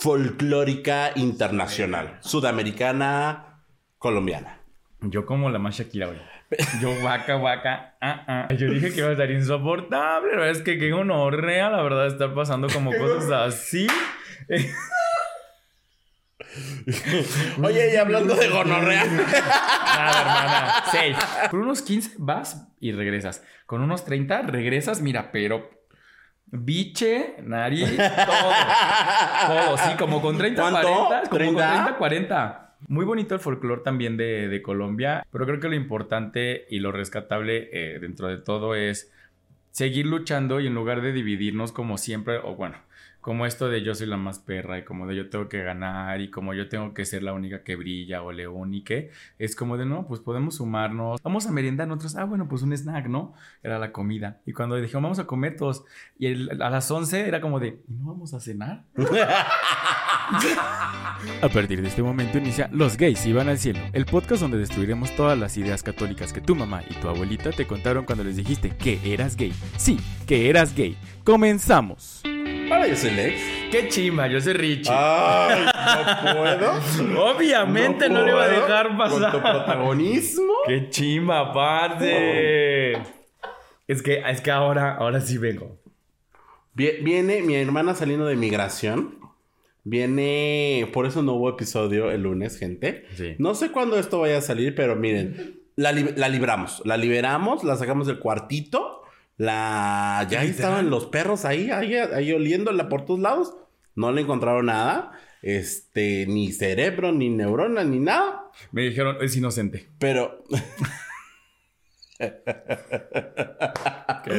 folclórica internacional, sudamericana, colombiana. Yo como la más Shakira. Yo vaca, vaca, ah, ah. Yo dije que iba a estar insoportable, pero es que qué gonorrea, la verdad, estar pasando como cosas así. Oye, y hablando de gonorrea. Nada, hermana. Safe. Con unos 15 vas y regresas. Con unos 30 regresas, mira, pero biche, nariz, todo. Todo, sí, como con 30, ¿Cuánto? 40. Como con ¿30? 30, 40. Muy bonito el folclore también de, de Colombia, pero creo que lo importante y lo rescatable eh, dentro de todo es seguir luchando y en lugar de dividirnos como siempre, o bueno, como esto de yo soy la más perra y como de yo tengo que ganar y como yo tengo que ser la única que brilla o león y que es como de no, pues podemos sumarnos, vamos a merendar nosotros, ah bueno, pues un snack, ¿no? Era la comida. Y cuando dijeron vamos a comer todos y el- a las 11 era como de, ¿y no vamos a cenar? A partir de este momento inicia Los gays iban al cielo, el podcast donde destruiremos todas las ideas católicas que tu mamá y tu abuelita te contaron cuando les dijiste que eras gay. Sí, que eras gay. Comenzamos. Hola, yo soy Lex. ¡Qué chimba! Yo soy Richie. Ay, no puedo. Obviamente no, le iba a dejar Con tu pasar. protagonismo. ¡Qué chimba, parce! Es que, es que ahora, ahora sí vengo. Vie- Viene mi hermana saliendo de migración. Viene. Por eso no hubo episodio el lunes, gente. Sí. No sé cuándo esto vaya a salir, pero miren. La, li- la libramos. La liberamos, la sacamos del cuartito. La. Ya ahí estaban los perros ahí, ahí, ahí oliéndola por todos lados. No le encontraron nada. Este, ni cerebro, ni neurona, ni nada. Me dijeron, es inocente. Pero. ¿Qué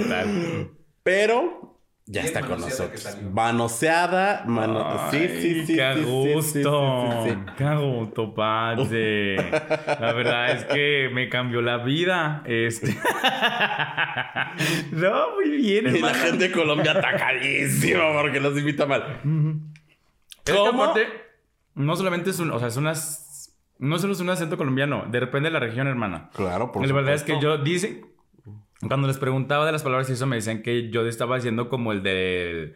tal? Pero. Ya está con nosotros. Manoseada. mano- sí, sí, sí. Qué sí, sí, gusto. sí, sí, sí, sí. Qué gusto, parce. La verdad es que me cambió la vida. Este. no, muy bien, Y la gente de Colombia atacadísima porque los invita mal. Es que ¿Cómo? aparte, no solamente es un, o sea, es unas, no solo es un acento colombiano, depende de la región, hermana. Claro, por la verdad es que yo dice, cuando les preguntaba de las palabras y eso me decían que yo estaba haciendo como el de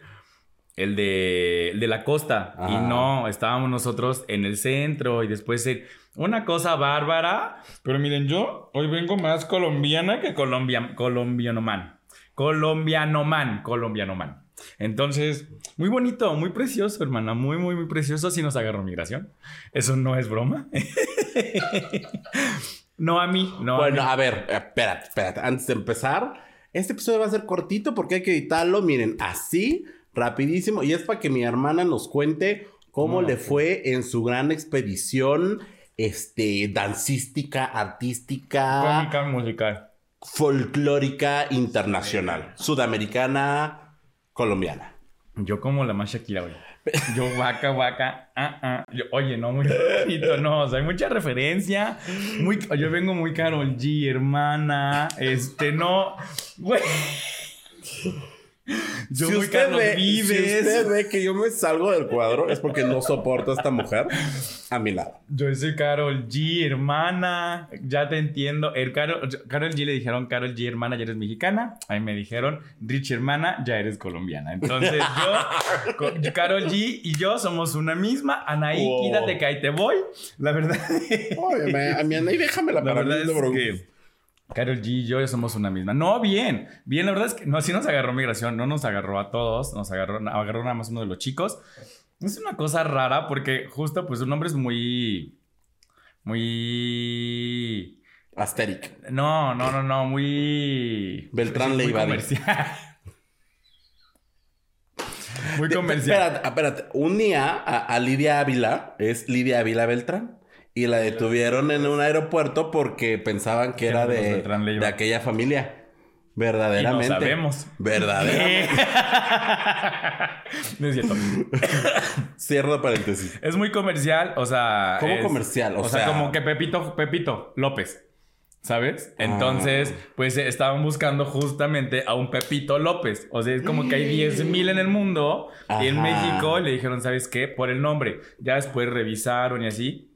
el de, el de la costa y Ah. no, estábamos nosotros en el centro y después en una cosa bárbara, pero miren, yo hoy vengo más colombiana que colombia, colombianoman. Colombianoman, colombianoman. Entonces, muy bonito, muy precioso, hermana, muy, muy, muy precioso. Si nos agarró migración. Eso no es broma. no a mí, no Bueno, a mí. a ver, espérate, espérate. Antes de empezar, este episodio va a ser cortito porque hay que editarlo, miren, así, rapidísimo. Y es para que mi hermana nos cuente cómo No, le sí. fue en su gran expedición, este, dancística, artística, Cómica musical. folclórica internacional, sudamericana, colombiana. Yo como la más Shakira, güey. Yo vaca, vaca, ah, ah. Yo, oye, no, muy bonito, no, o sea, hay mucha referencia. Muy, yo vengo muy Carol G, hermana. Este, no, güey. Yo ve, Vives. si usted ve que yo me salgo del cuadro, es porque no soporto a esta mujer a mi lado. Yo soy Carol G, hermana. Ya te entiendo. El Carol, Carol G le dijeron Carol G, hermana, ya eres mexicana. Ahí me dijeron Rich, hermana, ya eres colombiana. Entonces yo, Carol G y yo somos una misma. Anaí, Wow. quítate que ahí te voy. La verdad. Oye, a mi Anaí, déjamela La para verdad es que Carol G y yo somos una misma. No, bien. Bien, la verdad es que no, sí nos agarró migración. No nos agarró a todos. Nos agarró, agarró nada más uno de los chicos. Es una cosa rara porque justo pues un hombre es muy... Muy... Asteric. No, no, no, no, muy... Beltrán muy Leiva. comercial. muy comercial. Espérate, espérate. Un día a, a Lidia Ávila, es Lidia Ávila Beltrán, y la detuvieron en un aeropuerto porque pensaban que era los de, de aquella familia. Y Verdaderamente. no sabemos. Verdaderamente. no es cierto. Cierro paréntesis. Es muy comercial, o sea. ¿Cómo es- comercial? O O, sea, sea- como que Pepito, Pepito López. ¿Sabes? Ah. Entonces, pues estaban buscando justamente a un Pepito López. O sea, es como que hay 10 mil en el mundo. Y en. México le dijeron, ¿sabes qué? Por el nombre. Ya después revisaron y así.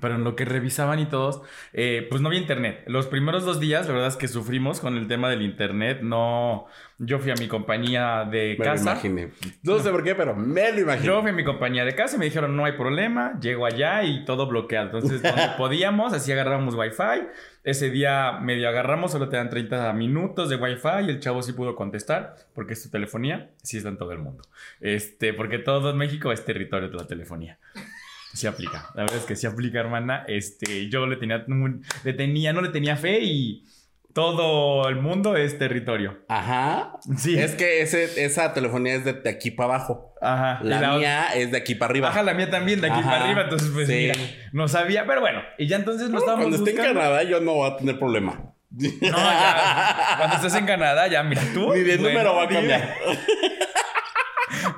Pero en lo que revisaban y todos, eh, pues no había internet. Los primeros dos días, la verdad es que sufrimos con el tema del internet. No, yo fui a mi compañía de Me lo casa. imaginé. No sé por qué, pero me lo imaginé. Yo fui a mi compañía de casa y me dijeron, no hay problema, llego allá y todo bloqueado. Entonces, donde podíamos, así agarrábamos wifi. Ese día medio agarramos, solo te dan 30 minutos de wifi y el chavo sí pudo contestar, porque es tu telefonía, sí está en todo el mundo. Este, porque todo México es territorio de la telefonía. Sí aplica, la verdad es que sí aplica, hermana. Este, yo le tenía, le tenía, no le tenía fe y todo el mundo es territorio. Ajá. Sí. Es que ese, esa telefonía es de, de aquí para abajo. Ajá. La, la mía es de aquí para arriba. Baja la mía también, de aquí Ajá, para arriba. Entonces, pues sí. mira, no sabía. Pero bueno, y ya entonces lo estábamos Cuando esté en buscando. Canadá, yo no voy a tener problema. No, ya. Cuando estés en Canadá, ya, mira tú. Ni de bueno, número va a cambiar.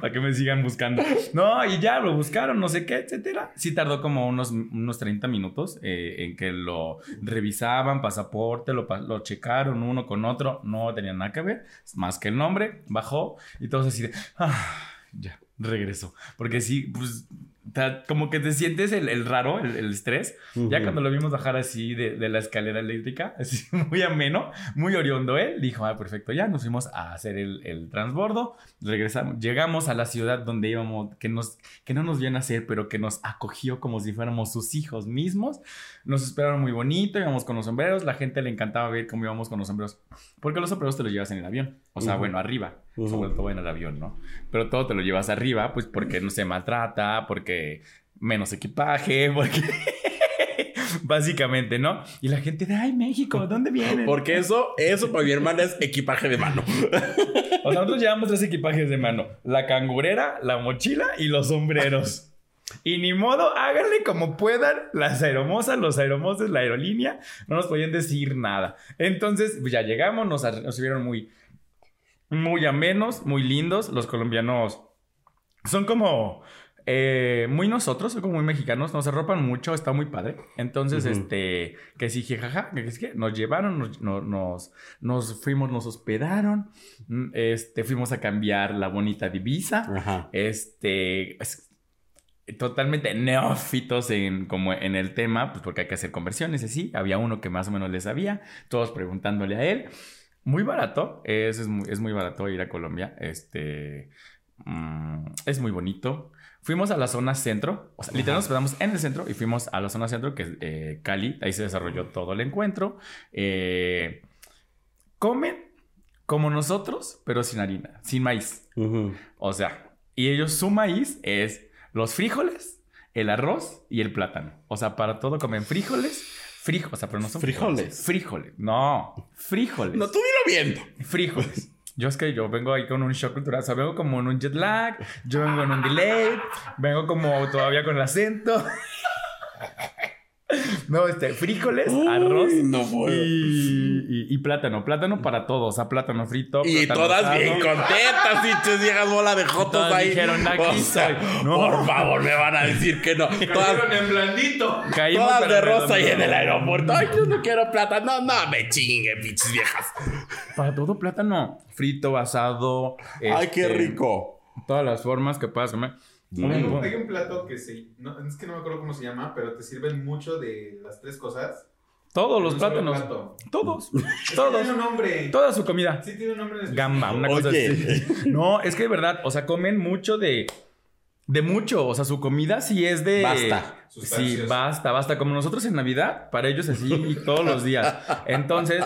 Para que me sigan buscando. No, y ya lo buscaron, no sé qué, etcétera. Sí tardó como unos, unos 30 minutos eh, en que lo revisaban, pasaporte, lo, lo checaron uno con otro. No tenía nada que ver, más que el nombre. Bajó y todos así de. "Ah, ya, regresó. Porque sí, pues. Como que te sientes el, el raro, el, el estrés. Ya Ujú. cuando lo vimos bajar así de, de la escalera eléctrica, así muy ameno, muy oriondo él, dijo, ah, perfecto, ya nos fuimos a hacer el, el transbordo, regresamos, llegamos a la ciudad donde íbamos, que, nos, que no nos vio nacer, pero que nos acogió como si fuéramos sus hijos mismos, nos esperaron muy bonito, íbamos con los sombreros, la gente le encantaba ver cómo íbamos con los sombreros, porque los sombreros te los llevas en el avión, o sea, Ujú. bueno, arriba, Ujú. sobre todo en el avión, ¿no? Pero todo te lo llevas arriba, pues porque no se maltrata, porque menos equipaje, porque... Básicamente, ¿no? Y la gente de, ay, México, ¿dónde vienen? Porque eso, eso para mi hermana es equipaje de mano. O sea, nosotros llevamos tres equipajes de mano: la cangurera, la mochila y los sombreros. Y ni modo, háganle como puedan las aeromosas, los aeromoses, la aerolínea, no nos podían decir nada. Entonces, pues ya llegamos, nos, nos vieron muy, muy amenos, muy lindos. Los colombianos son como eh, muy nosotros, son como muy mexicanos, nos arropan mucho, está muy padre. Entonces, este, que sí, jajaja, que es que nos llevaron, nos, no- nos, nos fuimos, nos hospedaron, mm, este, fuimos a cambiar la bonita divisa, este, es totalmente neófitos en, como en el tema, pues porque hay que hacer conversiones, así, había uno que más o menos le sabía, todos preguntándole a él. Muy barato, es, es, muy, es muy barato ir a Colombia, este, mm, es muy bonito. Fuimos a la zona centro, o sea, literalmente nos quedamos en el centro y fuimos a la zona centro, que es eh, Cali, ahí se desarrolló todo el encuentro. Eh, comen como nosotros, pero sin harina, sin maíz. O sea, y ellos su maíz es los frijoles, el arroz y el plátano. O sea, para todo comen frijoles, frijoles, o sea, pero no son Frijoles. Frijoles, no, frijoles. No, tú dilo viendo. Frijoles. Yo es que yo vengo ahí con un shock cultural, o sea, vengo como en un jet lag, yo vengo en un delay, vengo como todavía con el acento. No, este, frijoles, Uy, arroz no y, y- y plátano. Plátano para todos, o sea, plátano frito. Y plátano todas bien contentas, y llegas bola de jotos ahí. dijeron, "Aquí O sea, soy". No. Por favor, me van a decir que no. Todas, en blandito. Caímos todas de rosa y en el aeropuerto. Ay, yo no quiero plata. No, no, me chingue, pinches viejas. Para todo plátano. Frito, asado. Ay, qué este, rico. Todas las formas que puedas comer. Mm. Hay un, Bueno. hay un plato que se. No, es que no me acuerdo cómo se llama, pero te sirven mucho de las tres cosas. Todos los plátanos. plato. Todos. Tiene Todos. un nombre. Toda su comida. Sí, tiene un nombre. Gamba, una cosa Oye. así. No, es que de verdad, o sea, comen mucho de. De mucho. O sea, su comida sí es de. Basta. Sí, basta, basta. Como nosotros en Navidad, para ellos así todos los días. Entonces,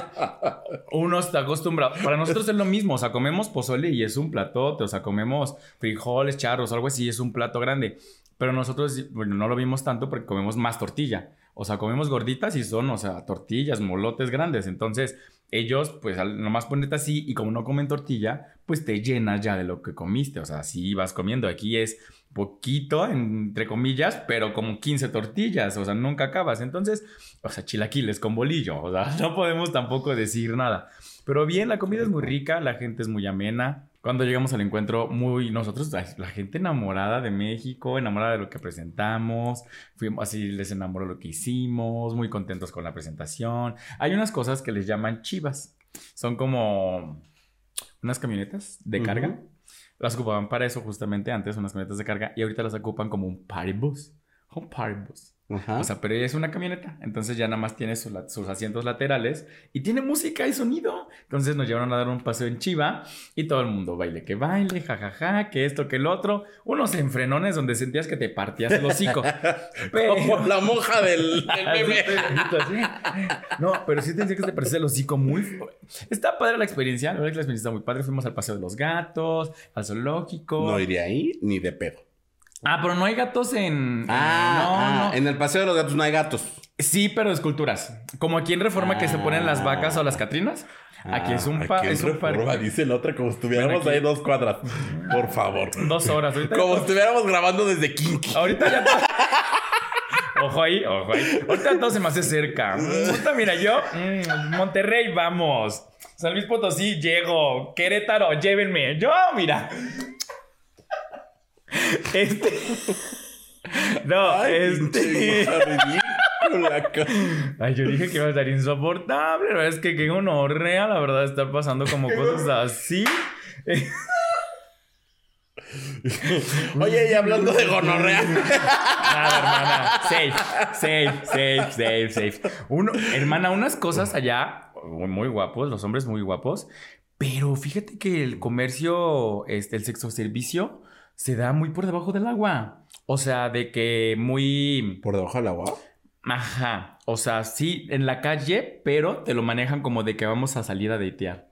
uno está acostumbrado. Para nosotros es lo mismo. O sea, comemos pozole y es un platote. O sea, comemos frijoles, charros, algo así, es un plato grande. Pero nosotros, bueno, no lo vimos tanto porque comemos más tortilla. O sea, comemos gorditas y son, o sea, tortillas, molotes grandes. Entonces, ellos, pues, nomás ponerte así y como no comen tortilla, pues te llenas ya de lo que comiste. O sea, si vas comiendo. Aquí es poquito, entre comillas, pero como 15 tortillas. O sea, nunca acabas. Entonces, o sea, chilaquiles con bolillo. O sea, no podemos tampoco decir nada. Pero bien, la comida es muy rica, la gente es muy amena. Cuando llegamos al encuentro, muy nosotros, la gente enamorada de México, enamorada de lo que presentamos, fuimos así, les enamoró lo que hicimos, muy contentos con la presentación. Hay unas cosas que les llaman chivas, son como unas camionetas de carga. Las ocupaban para eso justamente antes, unas camionetas de carga, y ahorita las ocupan como un party bus. Un party bus. Ajá. O sea, pero ella es una camioneta, entonces ya nada más tiene sus asientos laterales y tiene música y sonido. Entonces nos llevaron a dar un paseo en Chiva y todo el mundo baile, que baile, jajaja, que esto, que el otro. Unos enfrenones donde sentías que te partías el hocico. Pero... Como la monja del, bebé. No, pero sí te que te parecía el hocico muy... Está padre la experiencia, la verdad que la experiencia está muy padre. Fuimos al Paseo de los Gatos, al zoológico. No iría ahí ni de pedo. Ah, pero no hay gatos en... Ah, no, ah, no. en el paseo de los gatos no hay gatos. Sí, pero esculturas. Como aquí en Reforma que se ponen las vacas o las catrinas. Aquí es un, Ah, pa- aquí es un Reforma, parque. Dice la otra como si estuviéramos ahí dos cuadras. Por favor. Dos horas. Ahorita, Como estuviéramos grabando desde Kinky. ahorita ya. Ojo ahí, ojo ahí. Ahorita todo se me hace cerca. Ahorita, mira, yo, mm, Monterrey, vamos. San Luis Potosí, llego. Querétaro, llévenme. Yo, mira. Este. No, este. Ay, yo dije que iba a estar insoportable. La verdad es que qué gonorrea, la verdad, estar pasando como cosas así. Oye, y hablando de gonorrea. Nada, hermana. Safe, safe, safe, safe, safe. Uno, hermana, unas cosas allá muy, muy guapos, los hombres muy guapos. Pero fíjate que el comercio, este, el sexo servicio, se da muy por debajo del agua. O sea, de que muy. ¿Por debajo del agua? Ajá. O sea, sí, en la calle, pero te lo manejan como de que vamos a salir a datear.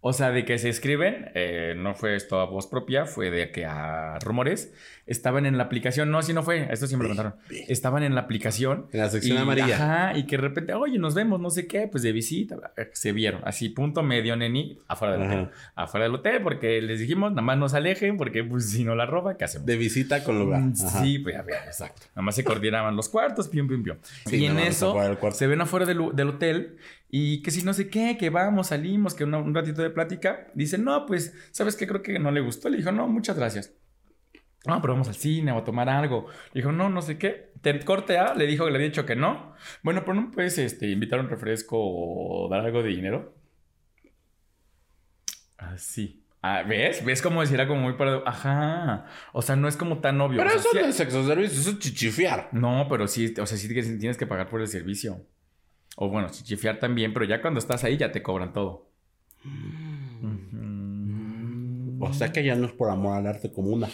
O sea, de que se escriben, eh, no fue esto a voz propia, fue de que a rumores, estaban en la aplicación, no, así no fue, esto sí me lo contaron, estaban en la aplicación. En la sección y, amarilla. Ajá, y que de repente, oye, nos vemos, no sé qué, pues de visita, se vieron, así, punto medio, neni, afuera del Ajá. hotel, afuera del hotel, porque les dijimos, nada más nos alejen, porque pues si no la roba, ¿qué hacemos? De visita con lugar. Mm, Ajá. Sí, pues a ver, exacto. Nada más se coordinaban los cuartos, pium, pium, pium. Sí, y en eso se ven afuera del, del hotel y que si no sé qué, que vamos, salimos, que una- un ratito de plática. Dice, no, pues, ¿sabes qué? Creo que no le gustó. Le dijo, no, muchas gracias. No, pero vamos al cine o a tomar algo. Le dijo, no, no sé qué. Te corte A, le dijo que le había dicho que no. Bueno, pero no puedes este, invitar un refresco o dar algo de dinero. Así. Ah, ¿Ves? ¿Ves cómo decir era como muy para... Ajá. O sea, no es como tan obvio. Pero O sea, eso sí- no es sexo servicio, eso es chichifiar. no, pero sí, o sea, sí tienes que pagar por el servicio. O bueno, chichifiar también, pero ya cuando estás ahí ya te cobran todo. Ujú. O sea que ya no es por amor al arte como una.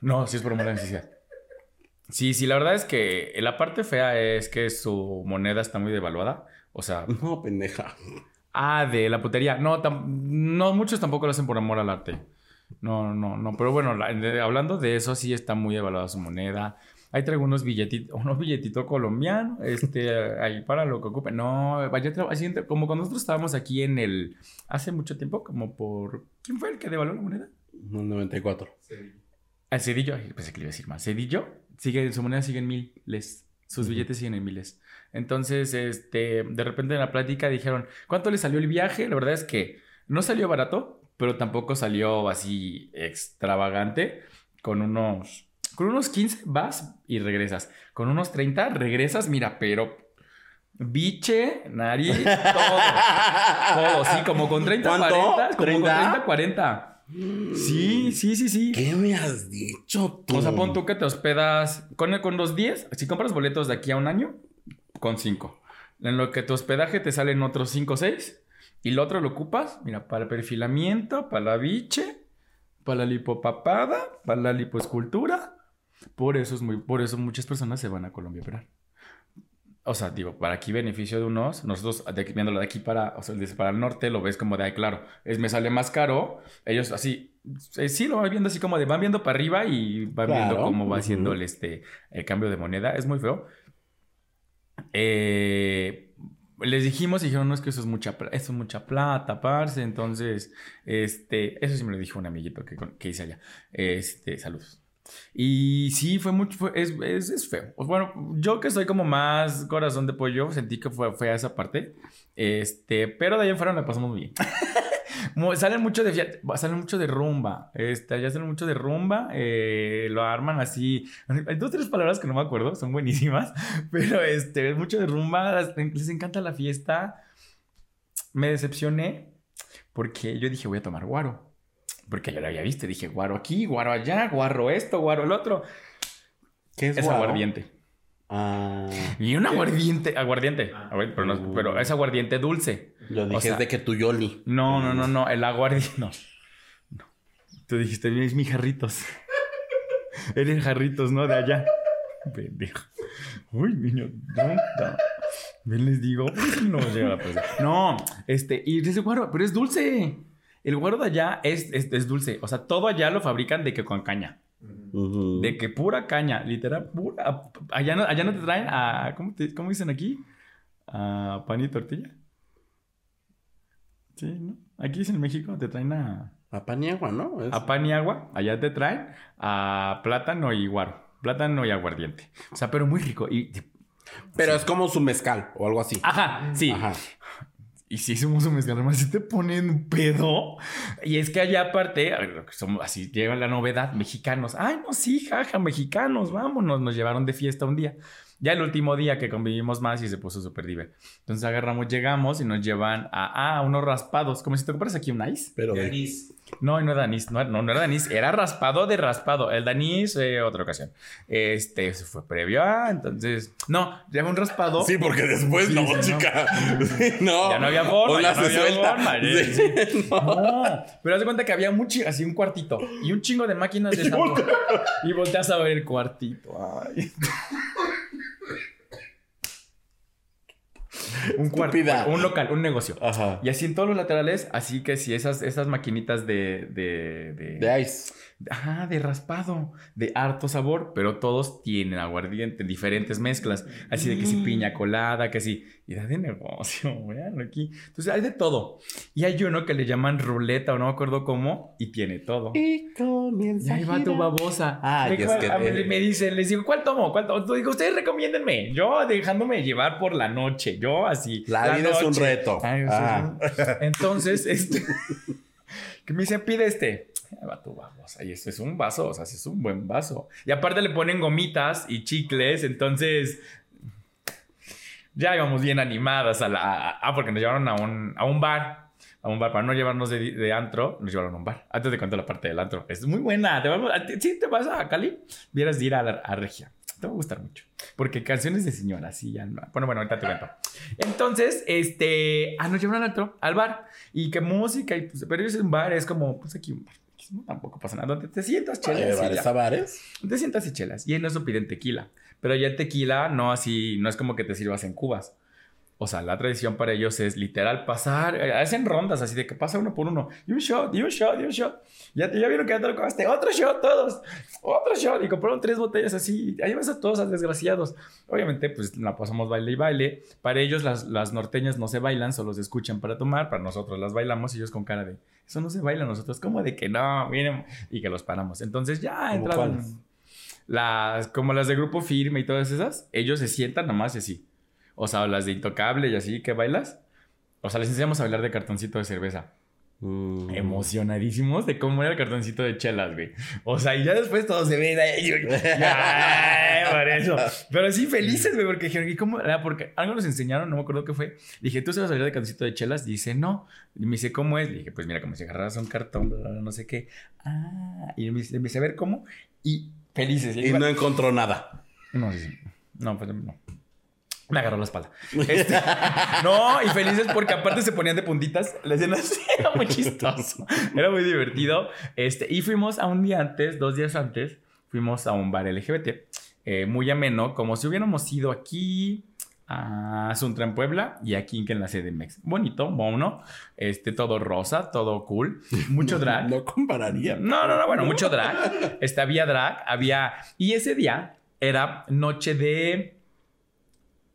No, sí es por amor a la necesidad. Sí, sí, la verdad es que la parte fea es que su moneda está muy devaluada. O sea, No, pendeja. ah, de la putería. No, tam- no, muchos tampoco lo hacen por amor al arte. No, no, no. Pero bueno, la- de- hablando de eso, sí está muy devaluada su moneda. Ahí traigo unos billetitos, unos billetitos colombianos, este, ahí para lo que ocupen. No, vaya, como cuando nosotros estábamos aquí en el, hace mucho tiempo, como por, ¿quién fue el que devaluó la moneda? No, 94. Sí. El Cedillo, pensé que le iba a decir más. Cedillo, sigue, su moneda sigue en miles. Sus Ujú. billetes siguen en miles. Entonces, este, de repente en la plática dijeron, ¿cuánto le salió el viaje? La verdad es que no salió barato, pero tampoco salió así extravagante. Con unos, con unos 15 vas y regresas. Con unos 30 regresas, mira, pero biche, nariz, todo. Todo, sí, como con 30, ¿Cuánto? 40. Como con ¿30? 30, 40. Sí, sí, sí, sí. ¿Qué me has dicho tú? O sea, pon tú que te hospedas con, con los 10, si compras boletos de aquí a un año, con 5. En lo que tu hospedaje te salen otros 5 o 6. Y lo otro lo ocupas, mira, para el perfilamiento, para la biche, para la lipopapada, para la lipoescultura. Por eso, es muy, por eso muchas personas se van a Colombia a operar. O sea, digo, para aquí beneficio de unos, nosotros de aquí- viéndolo de aquí para, o sea, desde para el norte lo ves como de, ay, claro, es, me sale más caro. Ellos así, eh, sí lo van viendo así como de, van viendo para arriba y van viendo cómo va ujú. haciendo el, este, el cambio de moneda. Es muy feo. Eh, les dijimos y dijeron, no, es que eso es mucha, eso es mucha plata, parce. Entonces, este, eso sí me lo dijo un amiguito que, que hice allá. Este, saludos. Y sí, fue mucho, fue- es, es, es feo. Pues bueno, yo que soy como más corazón de pollo, sentí que fue fea esa parte. Este, pero de ahí en fuera me pasamos muy bien. Salen mucho de salen mucho de rumba. Este, ya salen mucho de rumba. eh, lo arman así. Hay dos tres palabras que no me acuerdo, son buenísimas. Pero este, mucho de rumba. Les encanta la fiesta. Me decepcioné porque yo dije, voy a tomar guaro. Porque yo lo había visto. Dije, guaro aquí, guaro allá, guaro esto, guaro el otro. ¿Qué es Es guaro? aguardiente. Ah, Y un aguardiente, aguardiente, Ah. a ver, pero, no- pero es aguardiente dulce. yo dije, O sea- es de que tu Yoli. No, no, no, no, el aguardiente, no. no. Tú dijiste, es mi jarritos. Eres jarritos, ¿no? De allá. Pendejo. Uy, niño, tonta. Ven, les digo, no llega a pasar. No, este, y ese guaro, pero es dulce. El guaro de allá es, es, es dulce. O sea, todo allá lo fabrican de que con caña. De que pura caña, literal, pura. Allá no, allá no te traen a. ¿Cómo, te- cómo dicen aquí? A pan y tortilla. Sí, ¿no? Aquí es en México, te traen a, A pan y agua, ¿no? Es- a pan y agua. Allá te traen a plátano y guaro. Plátano y aguardiente. O sea, pero muy rico. Y, Pero es como su mezcal o algo así. ajá, sí. Ajá. Y si hicimos un mezcal, además si te ponen un pedo. Y es que allá aparte, somos, así llega la novedad, mexicanos. Ay, no, sí, jaja, mexicanos, vámonos. Nos llevaron de fiesta un día. Ya el último día que convivimos más y se puso súper divertido. Entonces agarramos, llegamos y nos llevan a, a unos raspados, como si te compras aquí un ice. Pero De anís. No, no era anís, no, no, no era anís, era raspado de raspado. El de anís, eh, otra ocasión. Este, se fue previo a, entonces, no, lleva un raspado. Sí, porque después Sí, no, sí, no. chica. no. Ya no había forma, Una ya no se había suelta. forma, Sí, no. No, pero haz de cuenta que había un así un cuartito y un chingo de máquinas de sabor. Y volteas a ver el cuartito. Ay. Un cuarto, un local, un negocio. Ajá. Y así en todos los laterales, así que si esas, esas maquinitas de, de, de, De ice. Ajá, de raspado, de harto sabor, pero todos tienen aguardiente, diferentes mezclas. Así de que si piña colada, que si. Y da de negocio, vean aquí. Entonces hay de todo. Y hay uno que le llaman ruleta o no me acuerdo cómo, y tiene todo. Y comienza Y ahí va tu babosa. Ay, Me- es que- a mí me dicen, les digo, ¿cuál tomo? ¿Cuál tomo? Digo, ustedes recomiéndenme. Yo dejándome llevar por la noche. Yo así. La vida es un reto. Ay, Ah. Entonces, este. que me dicen, pide este. Ahí va tu babosa. Y esto es un vaso, o sea, es un buen vaso. Y aparte le ponen gomitas y chicles, entonces. Ya íbamos bien animadas a la. Ah, porque nos llevaron a un, a un bar. A un bar, para no llevarnos de, de antro, nos llevaron a un bar. Antes de contar la parte del antro. Es muy buena. Te vamos, te vas a Cali, vieras de ir a, la- a Regia. Te va a gustar mucho. Porque canciones de señora, sí, ya no. Bueno, bueno, ahorita te cuento. Entonces, este. Ah, nos llevaron al antro, al bar. Y que música, y pues, pero es un bar, es como, pues aquí un bar. No, tampoco pasa nada. Donde te sientas, Ay, chelas. y bares ya. a bares. Te sientas y chelas. Y en eso piden tequila. Pero ya el tequila no así, no es como que te sirvas en cubas. O sea, la tradición para ellos es literal pasar, eh, hacen rondas así de que pasa uno por uno. Y un shot, y un shot, y un shot. Ya, te- ya vieron que ya te lo acabaste. Otro shot, todos. Otro shot. Y compraron tres botellas así. Ahí vas a todos a desgraciados. Obviamente, pues la pasamos baile y baile. Para ellos, las, las norteñas no se bailan, solo se escuchan para tomar. Para nosotros las bailamos y ellos con cara de, eso no se baila. Nosotros, como de que no, miren. Y que los paramos. Entonces ya ¿Cómo entraron. cuáles? Las, como las de grupo firme y todas esas, ellos se sientan nomás y así. O sea, las de Intocable y así que bailas. O sea, les enseñamos a bailar de cartoncito de cerveza. Mm. Emocionadísimos de cómo era el cartoncito de chelas, güey. O sea, y ya después todos se. Ay, por eso. Pero sí, felices, güey, porque dijeron, ¿y cómo? era? Porque algo nos enseñaron, no me acuerdo qué fue. Dije, ¿tú sabes bailar de cartoncito de chelas? Dice, no. Y me dice, ¿cómo es? Le dije, pues mira, como si agarraras un cartón, no sé qué. Ah, y me dice- a ver cómo. Y felices. Y no encontró nada. No, sí, sí. No, pues no. Me agarró la espalda. Este, no, y felices porque aparte se ponían de puntitas. La escena era muy chistoso. Era muy divertido. Este, y fuimos a un día antes, dos días antes, fuimos a un bar LGBT. eh, muy ameno, como si hubiéramos ido aquí a Suntra en Puebla y aquí en la CDMX. Bonito, mono, este, todo rosa, todo cool, mucho drag. No compararía. No, no, no, bueno, mucho drag. Este, había drag, había... Y ese día era noche de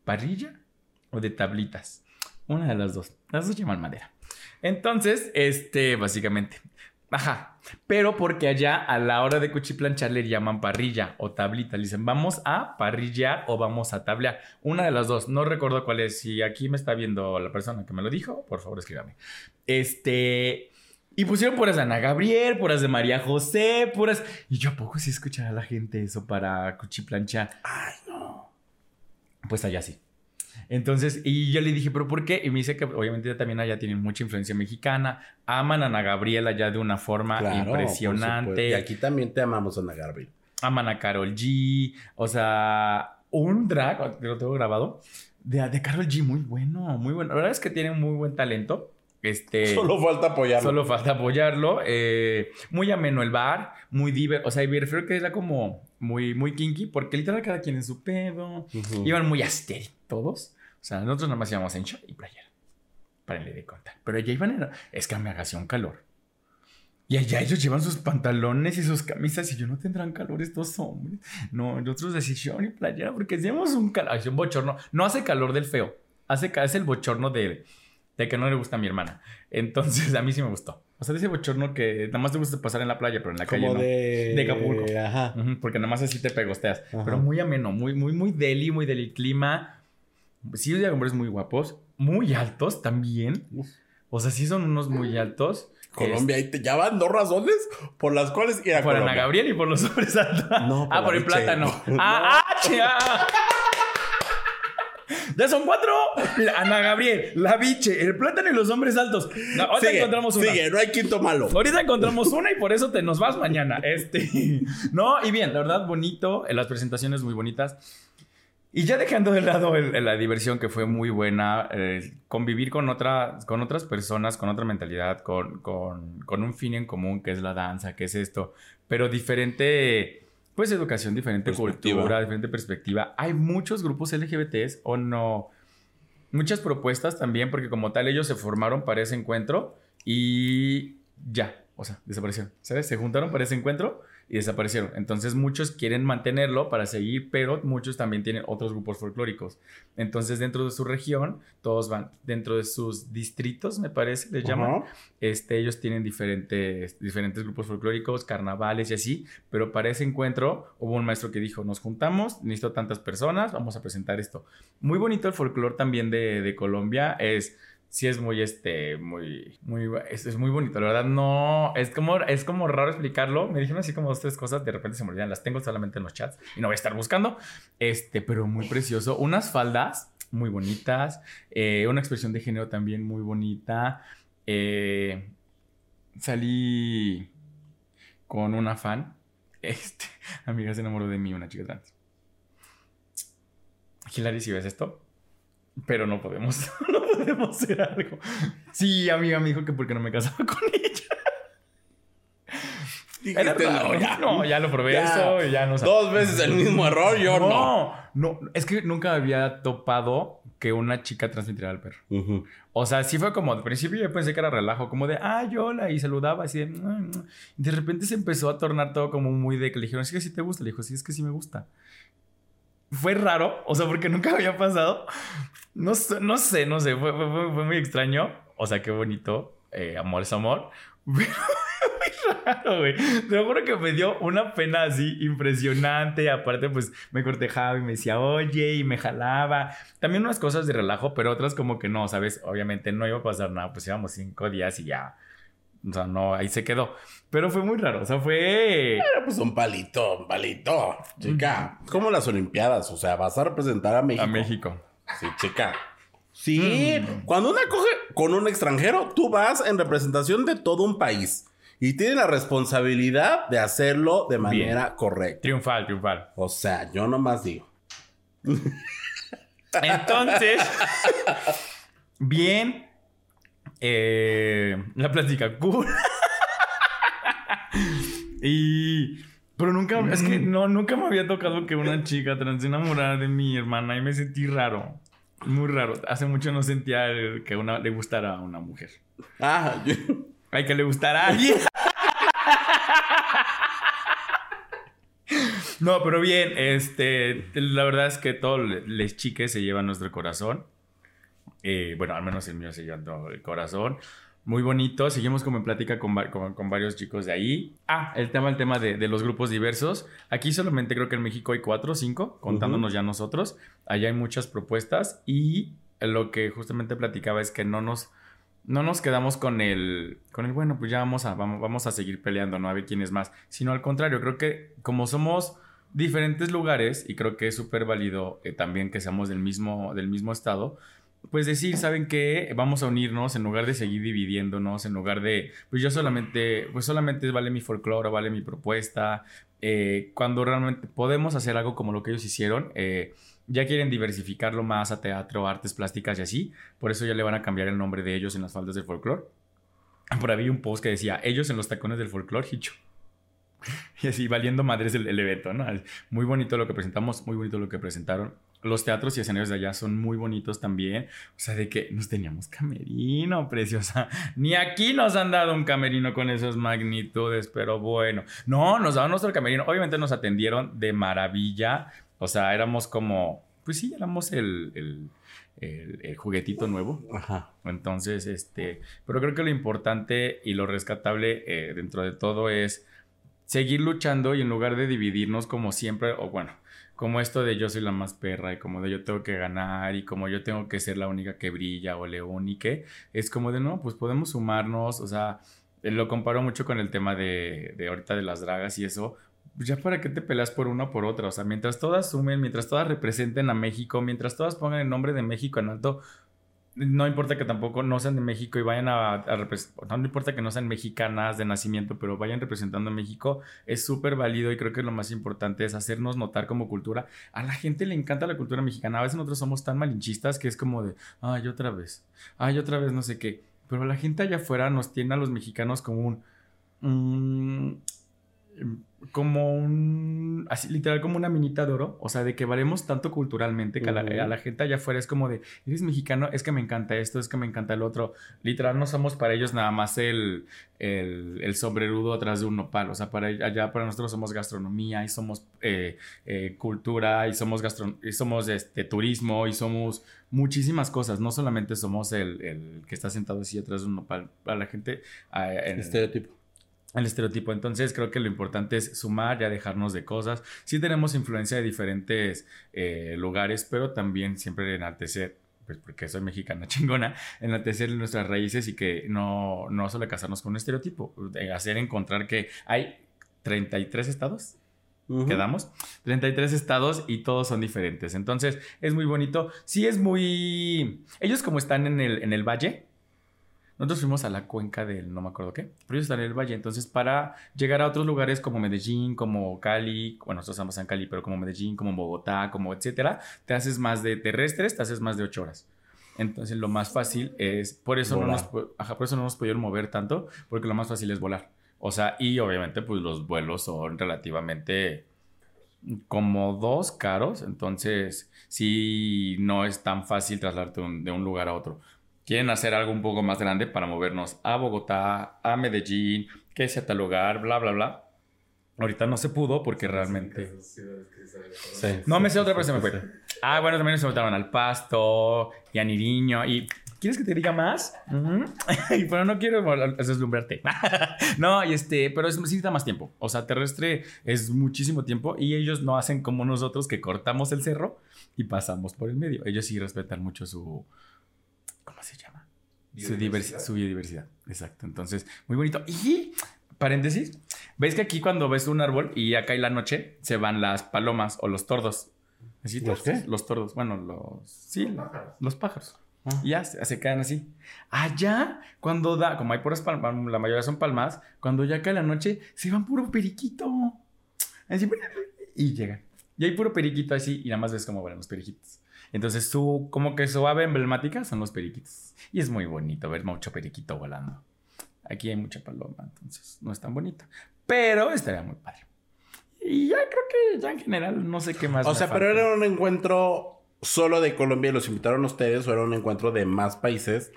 parrilla o de tablitas. Una de las dos. Las dos llaman madera. Entonces, este, básicamente. Ajá. Pero porque allá a la hora de cuchiplanchar le llaman parrilla o tablita. Le dicen, vamos a parrillar o vamos a tablear. Una de las dos. No recuerdo cuál es. Si aquí me está viendo la persona que me lo dijo, por favor escríbame. Este... Y pusieron puras de Ana Gabriel, puras de María José, puras... Y yo, ¿a poco sí escuchará la gente eso para cuchiplanchar? Ay. Pues allá sí. Entonces, y yo le dije, ¿pero por qué? Y me dice que obviamente también allá tienen mucha influencia mexicana. Aman a Ana Gabriel allá de una forma Claro, impresionante. Y aquí también te amamos, Ana Garvey. Aman a Carol G. O sea, un drag, lo tengo grabado, de, de Carol G, muy bueno, muy bueno. La verdad es que tiene muy buen talento. Este, Solo falta apoyarlo. Solo falta apoyarlo. Eh, muy ameno el bar, muy divertido. O sea, me refiero que era como muy, muy kinky, porque literal cada quien en su pedo. Ujú. Iban muy asteric todos. O sea, nosotros nada más íbamos en short y playera. Párenle de contar. Pero ya iban en... Es que me hacía un calor. Y allá ellos llevan sus pantalones y sus camisas y yo no tendrán calor estos hombres. No, nosotros de short y playera porque hacíamos un calor, un bochorno. No hace calor del feo, hace es el bochorno de, de que no le gusta a mi hermana. Entonces a mí sí me gustó. O sea, de ese bochorno que nada más te gusta pasar en la playa, pero en la calle Como no. de... De Acapulco. Ajá. Porque nada más así te pegosteas. Ajá. Pero muy ameno, muy, muy, muy deli, muy deli clima. Sí, hay hombres muy guapos, muy altos también. Uf. O sea, sí son unos muy altos. Colombia, ahí te ya van dos razones por las cuales ir a Por Ana. Gabriel y por los hombres altos. No, por ah, por el plátano. No. Ah, ah, ah. Ya son cuatro. La- Ana Gabriel, la biche, el plátano y los hombres altos. No, ahorita Sigue, encontramos una. sigue, no hay quinto malo. Ahorita encontramos una y por eso te nos vas mañana. Este, no, y bien, la verdad, bonito. eh, Las presentaciones muy bonitas. Y ya dejando de lado el- el- la diversión que fue muy buena, eh, convivir con, otra, con otras personas, con otra mentalidad, con, con, con un fin en común que es la danza, que es esto, pero diferente, pues educación, diferente cultura, diferente perspectiva. Hay muchos grupos LGBTs o no, muchas propuestas también, porque como tal ellos se formaron para ese encuentro y ya, o sea, desaparecieron, ¿sabes? Se juntaron para ese encuentro y desaparecieron. Entonces muchos quieren mantenerlo para seguir, pero muchos también tienen otros grupos folclóricos. Entonces dentro de su región, todos van, dentro de sus distritos, me parece, les llaman, este, ellos tienen diferentes, diferentes grupos folclóricos, carnavales y así, pero para ese encuentro hubo un maestro que dijo, nos juntamos, necesito tantas personas, vamos a presentar esto. Muy bonito el folclore también de, de Colombia, es, sí es muy, este, muy, muy, es, es muy bonito, la verdad, no, es como, es como raro explicarlo, me dijeron así como dos, tres cosas, de repente se me olvidan, las tengo solamente en los chats y no voy a estar buscando, este, pero muy precioso, unas faldas muy bonitas, eh, una expresión de género también muy bonita, eh, salí con una fan. Este, amiga se enamoró de mí, una chica trans. Hilary, si ves esto, pero no podemos, no podemos hacer algo. Sí, amiga me dijo que porque no me casaba con ella. Dijiste, no, ya. no, ya lo probé Ya. eso y ya no Dos veces el mismo error, yo no. no, no, es que nunca había topado que una chica transmitiera al perro. O sea, sí fue como, al principio yo pensé que era relajo, como de, ay, hola, y saludaba así de, "Mm, mm". Y de repente se empezó a tornar todo como muy de que le dijeron, sí que sí te gusta. Le dijo, sí, es que sí me gusta. Fue raro, o sea, porque nunca había pasado. No no sé, no sé, fue- fue- fue muy extraño. O sea, qué bonito, eh, amor es amor. Pero muy raro, güey. Te lo juro que me dio una pena así impresionante. Aparte, pues me cortejaba y me decía, oye, y me jalaba. También unas cosas de relajo, pero otras como que no, ¿sabes? Obviamente no iba a pasar nada, pues íbamos cinco días y ya. O sea, no, ahí se quedó. Pero fue muy raro, o sea, fue... Pero pues un palito, un palito, chica. Como las Olimpiadas, o sea, vas a representar a México. A México. Sí, chica. Sí, cuando una coge con un extranjero, tú vas en representación de todo un país y tienes la responsabilidad de hacerlo de manera correcta. Triunfal, triunfal. O sea, yo nomás digo. Entonces, bien, eh, la plática cool. y... Pero nunca, es que no, nunca me había tocado que una chica trans se enamorara de mi hermana y me sentí raro. Muy raro. Hace mucho no sentía que una, le gustara a una mujer. Ah, yo- Hay que le gustará a alguien. No, pero bien, este, la verdad es que todos les chiques se llevan nuestro corazón. Eh, bueno, al menos el mío se todo el corazón. Muy bonito. Seguimos como en plática con, con- con varios chicos de ahí. Ah, el tema, el tema de, de los grupos diversos. Aquí solamente creo que en México hay cuatro o cinco, contándonos ya nosotros. Allá hay muchas propuestas y lo que justamente platicaba es que no nos, no nos quedamos con el, con el, bueno, pues ya vamos a, vamos, vamos a seguir peleando, no a ver quién es más, sino al contrario, creo que como somos diferentes lugares y creo que es súper válido eh, también que seamos del mismo, del mismo estado, pues decir, ¿saben qué? Vamos a unirnos en lugar de seguir dividiéndonos, en lugar de, pues yo solamente, pues solamente vale mi folclore, vale mi propuesta. Eh, cuando realmente podemos hacer algo como lo que ellos hicieron, eh, ya quieren diversificarlo más a teatro, artes plásticas y así. Por eso ya le van a cambiar el nombre de ellos en las faldas del folclore. Por ahí un post que decía, ellos en los tacones del folclore, Hicho. Y así, valiendo madres el, el evento, ¿no? Muy bonito lo que presentamos, muy bonito lo que presentaron. Los teatros y escenarios de allá son muy bonitos también. O sea, de que nos teníamos camerino, preciosa. Ni aquí nos han dado un camerino con esas magnitudes, pero bueno. No, nos daban nuestro camerino. Obviamente nos atendieron de maravilla. O sea, éramos como, pues sí, éramos el, el, el, el juguetito nuevo. Ajá. Entonces, este, pero creo que lo importante y lo rescatable eh, dentro de todo es seguir luchando y en lugar de dividirnos como siempre, o bueno, como esto de yo soy la más perra y como de yo tengo que ganar y como yo tengo que ser la única que brilla o león y que es como de no, pues podemos sumarnos, o sea, eh, lo comparo mucho con el tema de, de ahorita de las dragas y eso. pues Ya para qué te peleas por una o por otra, o sea, mientras todas sumen, mientras todas representen a México, mientras todas pongan el nombre de México en alto, no importa que tampoco no sean de México y vayan a, representar, no importa que no sean mexicanas de nacimiento, pero vayan representando a México, es súper válido y creo que lo más importante es hacernos notar como cultura. A la gente le encanta la cultura mexicana, a veces nosotros somos tan malinchistas que es como de, ay, otra vez, ay, otra vez, no sé qué, pero la gente allá afuera nos tiene a los mexicanos como un... un como un, así literal como una minita de oro, o sea, de que valemos tanto culturalmente que a, la, a la gente allá afuera es como de, eres mexicano, es que me encanta esto, es que me encanta el otro, literal no somos para ellos nada más el, el, el sombrerudo atrás de un nopal, o sea, para allá para nosotros somos gastronomía y somos eh, eh, cultura y somos, gastro, y somos este, turismo y somos muchísimas cosas, no solamente somos el, el que está sentado así atrás de un nopal, para la gente... eh, en- Estereotipo. El estereotipo. Entonces creo que lo importante es sumar, ya dejarnos de cosas. Sí tenemos influencia de diferentes eh, lugares, pero también siempre enaltecer, pues porque soy mexicana chingona, enaltecer nuestras raíces y que no, no solo casarnos con un estereotipo, de hacer encontrar que hay 33 estados. Ujú. Quedamos 33 estados y todos son diferentes. Entonces es muy bonito. Sí es muy... Ellos como están en el, en el valle, nosotros fuimos a la cuenca del no me acuerdo qué, pero ellos están en el valle. Entonces, para llegar a otros lugares como Medellín, como Cali, bueno, nosotros estamos en Cali, pero como Medellín, como Bogotá, como etcétera, te haces más de terrestres, te haces más de ocho horas. Entonces, lo más fácil es, por eso, no nos, ajá, por eso no nos pudieron mover tanto, porque lo más fácil es volar. O sea, y obviamente, pues los vuelos son relativamente cómodos, caros. Entonces, sí, no es tan fácil trasladarte un- de un lugar a otro quieren hacer algo un poco más grande para movernos a Bogotá, a Medellín, que sea tal lugar, bla, bla, bla. Ahorita no se pudo porque realmente... Sí. No me sé otra, pero se me fue. Ah, bueno, también se metieron al Pasto y a Niriño y... ¿Quieres que te diga más? Ujú. Y, pero no quiero deslumbrarte. no, y este, pero es, necesita más tiempo. O sea, terrestre es muchísimo tiempo y ellos no hacen como nosotros que cortamos el cerro y pasamos por el medio. Ellos sí respetan mucho su... ¿Cómo se llama? Su, diversi- su biodiversidad. Exacto. Entonces, muy bonito. Y, paréntesis, ¿ves que aquí cuando ves un árbol y acá en la noche se van las palomas o los tordos? Así, ¿Los qué? Los tordos. Bueno, los... Sí, Los pájaros. los pájaros. Ah. Y ya se, se quedan así. Allá, cuando da, como hay puras palmas, la mayoría son palmas, cuando ya cae la noche, se van puro periquito. Así, y llegan. Y hay puro periquito así, y nada más ves cómo vuelan los periquitos. Entonces, su, como que su ave emblemática son los periquitos. Y es muy bonito ver mucho periquito volando. Aquí hay mucha paloma, entonces no es tan bonito. Pero estaría muy padre. Y ya creo que ya en general no sé qué más. O sea, pero falta. era un encuentro solo de Colombia y los invitaron ustedes o era un encuentro de más países.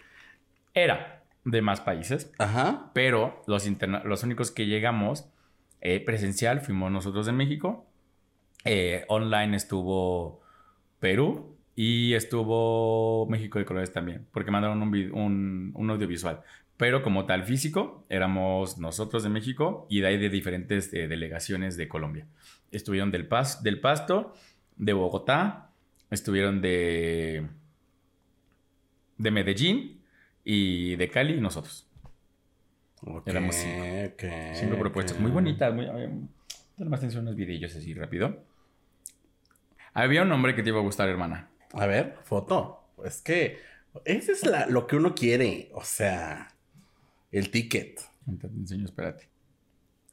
Era de más países. Ajá. pero los, los únicos que llegamos eh, presencial fuimos nosotros de México. Eh, online estuvo Perú y estuvo México de Colores también, porque mandaron un, vi- un, un audiovisual. Pero como tal físico, éramos nosotros de México y de ahí de diferentes eh, delegaciones de Colombia. Estuvieron del, Pas- del Pasto, de Bogotá, estuvieron de, de Medellín y de Cali y nosotros. Ok, Éramos cinco. Cinco propuestas. Muy bonitas. Muy, nada más atención unos videillos así rápido. Había un nombre que te iba a gustar, hermana. A ver, foto. Es que Ese es la- lo que uno quiere. O sea, el ticket. Ahorita Te enseño, espérate.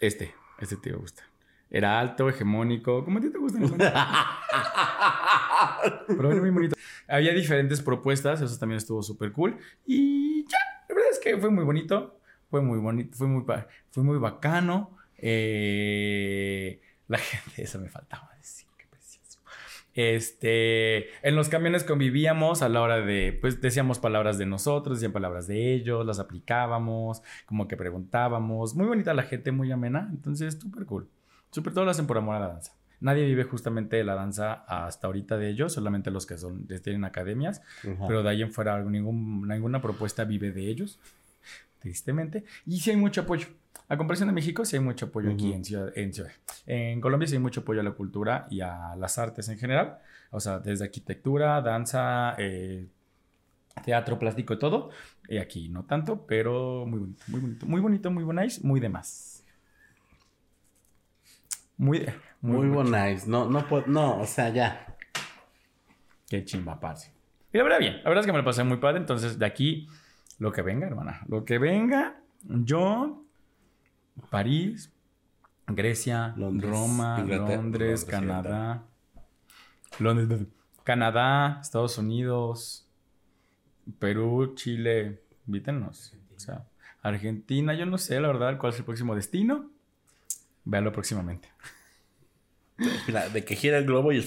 Este, este te gusta. Era alto, hegemónico. ¿Cómo a ti te gustan? esos? Pero era muy bonito. Había diferentes propuestas, eso también estuvo súper cool. Y ya, la verdad es que fue muy bonito. Fue muy bonito, fue muy, fue muy bacano. Eh, la gente, eso me faltaba decir. Este, en los camiones convivíamos a la hora de, pues decíamos palabras de nosotros, decían palabras de ellos, las aplicábamos, como que preguntábamos. Muy bonita la gente, muy amena. Entonces, súper cool. Súper todo lo hacen por amor a la danza. Nadie vive justamente de la danza hasta ahorita de ellos, solamente los que son, tienen academias, Ajá. pero de ahí en fuera ningún- ninguna propuesta vive de ellos, tristemente. Y sí hay mucho apoyo. A comparación de México, sí hay mucho apoyo aquí Ujú. en Ciudad, en Ciudad. En Colombia sí hay mucho apoyo a la cultura y a las artes en general. O sea, desde arquitectura, danza, eh, teatro, plástico y todo. Y aquí no tanto, pero muy bonito, muy bonito, muy bonito, muy bonito, muy de más. Muy, Muy mucho. bonito. No, no, no, o sea, ya. Qué chimba, parce. Y la verdad, bien. La verdad es que me lo pasé muy padre. Entonces, de aquí, lo que venga, hermana. Lo que venga, yo, París, Grecia, Londres, Roma, Inglaterra, Londres, Londres, Canadá. Londres, Canadá, Estados Unidos, Perú, Chile. Invítenos. O sea, Argentina, yo no sé, la verdad, cuál es el próximo destino. Véanlo próximamente. De que gira el globo y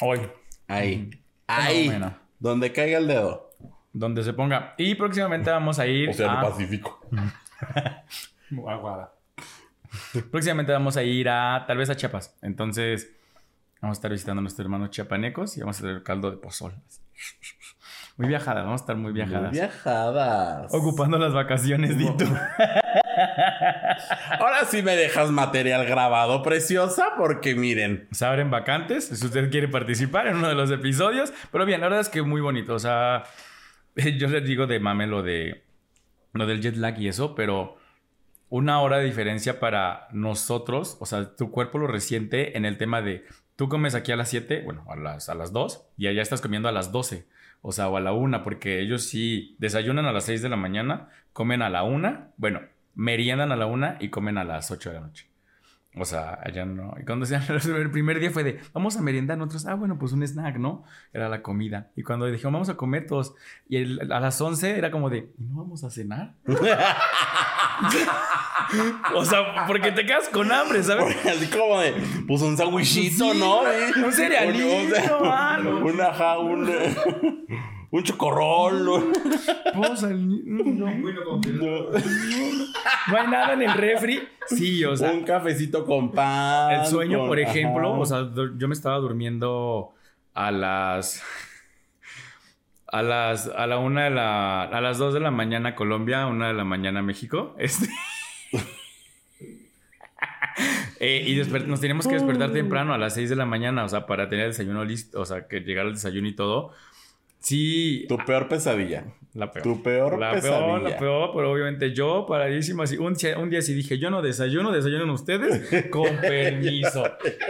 Hoy. ahí. Ahí. Bueno. Donde caiga el dedo. Donde se ponga. Y próximamente vamos a ir a... Pacífico. Aguada. Próximamente vamos a ir a, tal vez a Chiapas. Entonces, vamos a estar visitando a nuestros hermanos chiapanecos y vamos a tener caldo de pozol. Muy viajadas, vamos a estar muy viajadas. Muy viajadas. Ocupando las vacaciones, Dito. Ahora sí me dejas material grabado, preciosa, porque miren. Se abren vacantes si usted quiere participar en uno de los episodios. Pero bien, la verdad es que muy bonito. O sea, yo les digo de mame lo de lo del jet lag y eso, pero una hora de diferencia para nosotros, o sea, tu cuerpo lo resiente en el tema de tú comes aquí a las 7, bueno, a las, a las 2 y allá estás comiendo a las 12, o sea, o a la 1, porque ellos sí desayunan a las 6 de la mañana, comen a la 1, bueno, meriendan a la 1 y comen a las 8 de la noche. O sea, allá no. Y cuando decían, el primer día fue de, vamos a merendar nosotros, ah, bueno, pues un snack, ¿no? Era la comida. Y cuando dijeron, vamos a comer todos, y el- a las 11 era como de, ¿y no vamos a cenar? o sea, porque te quedas con hambre, ¿sabes? Así como de, pues un sandwichito, Sí, ¿no? un- un cerealito. Un, ajá, un, eh, un chocorrol. ¿no? Pues, al no, No. no hay nada en el refri. Sí, o sea, un cafecito con pan. El sueño, con- por ejemplo, ajá. o sea, yo me estaba durmiendo a las. A las. A la una de la. A las dos de la mañana Colombia, una de la mañana México. Este. Eh, y nos teníamos que despertar temprano a las 6 de la mañana, o sea, para tener el desayuno listo, o sea, que llegara el desayuno y todo. Sí, Tu peor pesadilla. la peor. Tu peor La pesadilla. peor, la peor, pero obviamente yo, paradísimo, así, un, día- un día sí dije, yo no desayuno, desayunan ustedes, con permiso.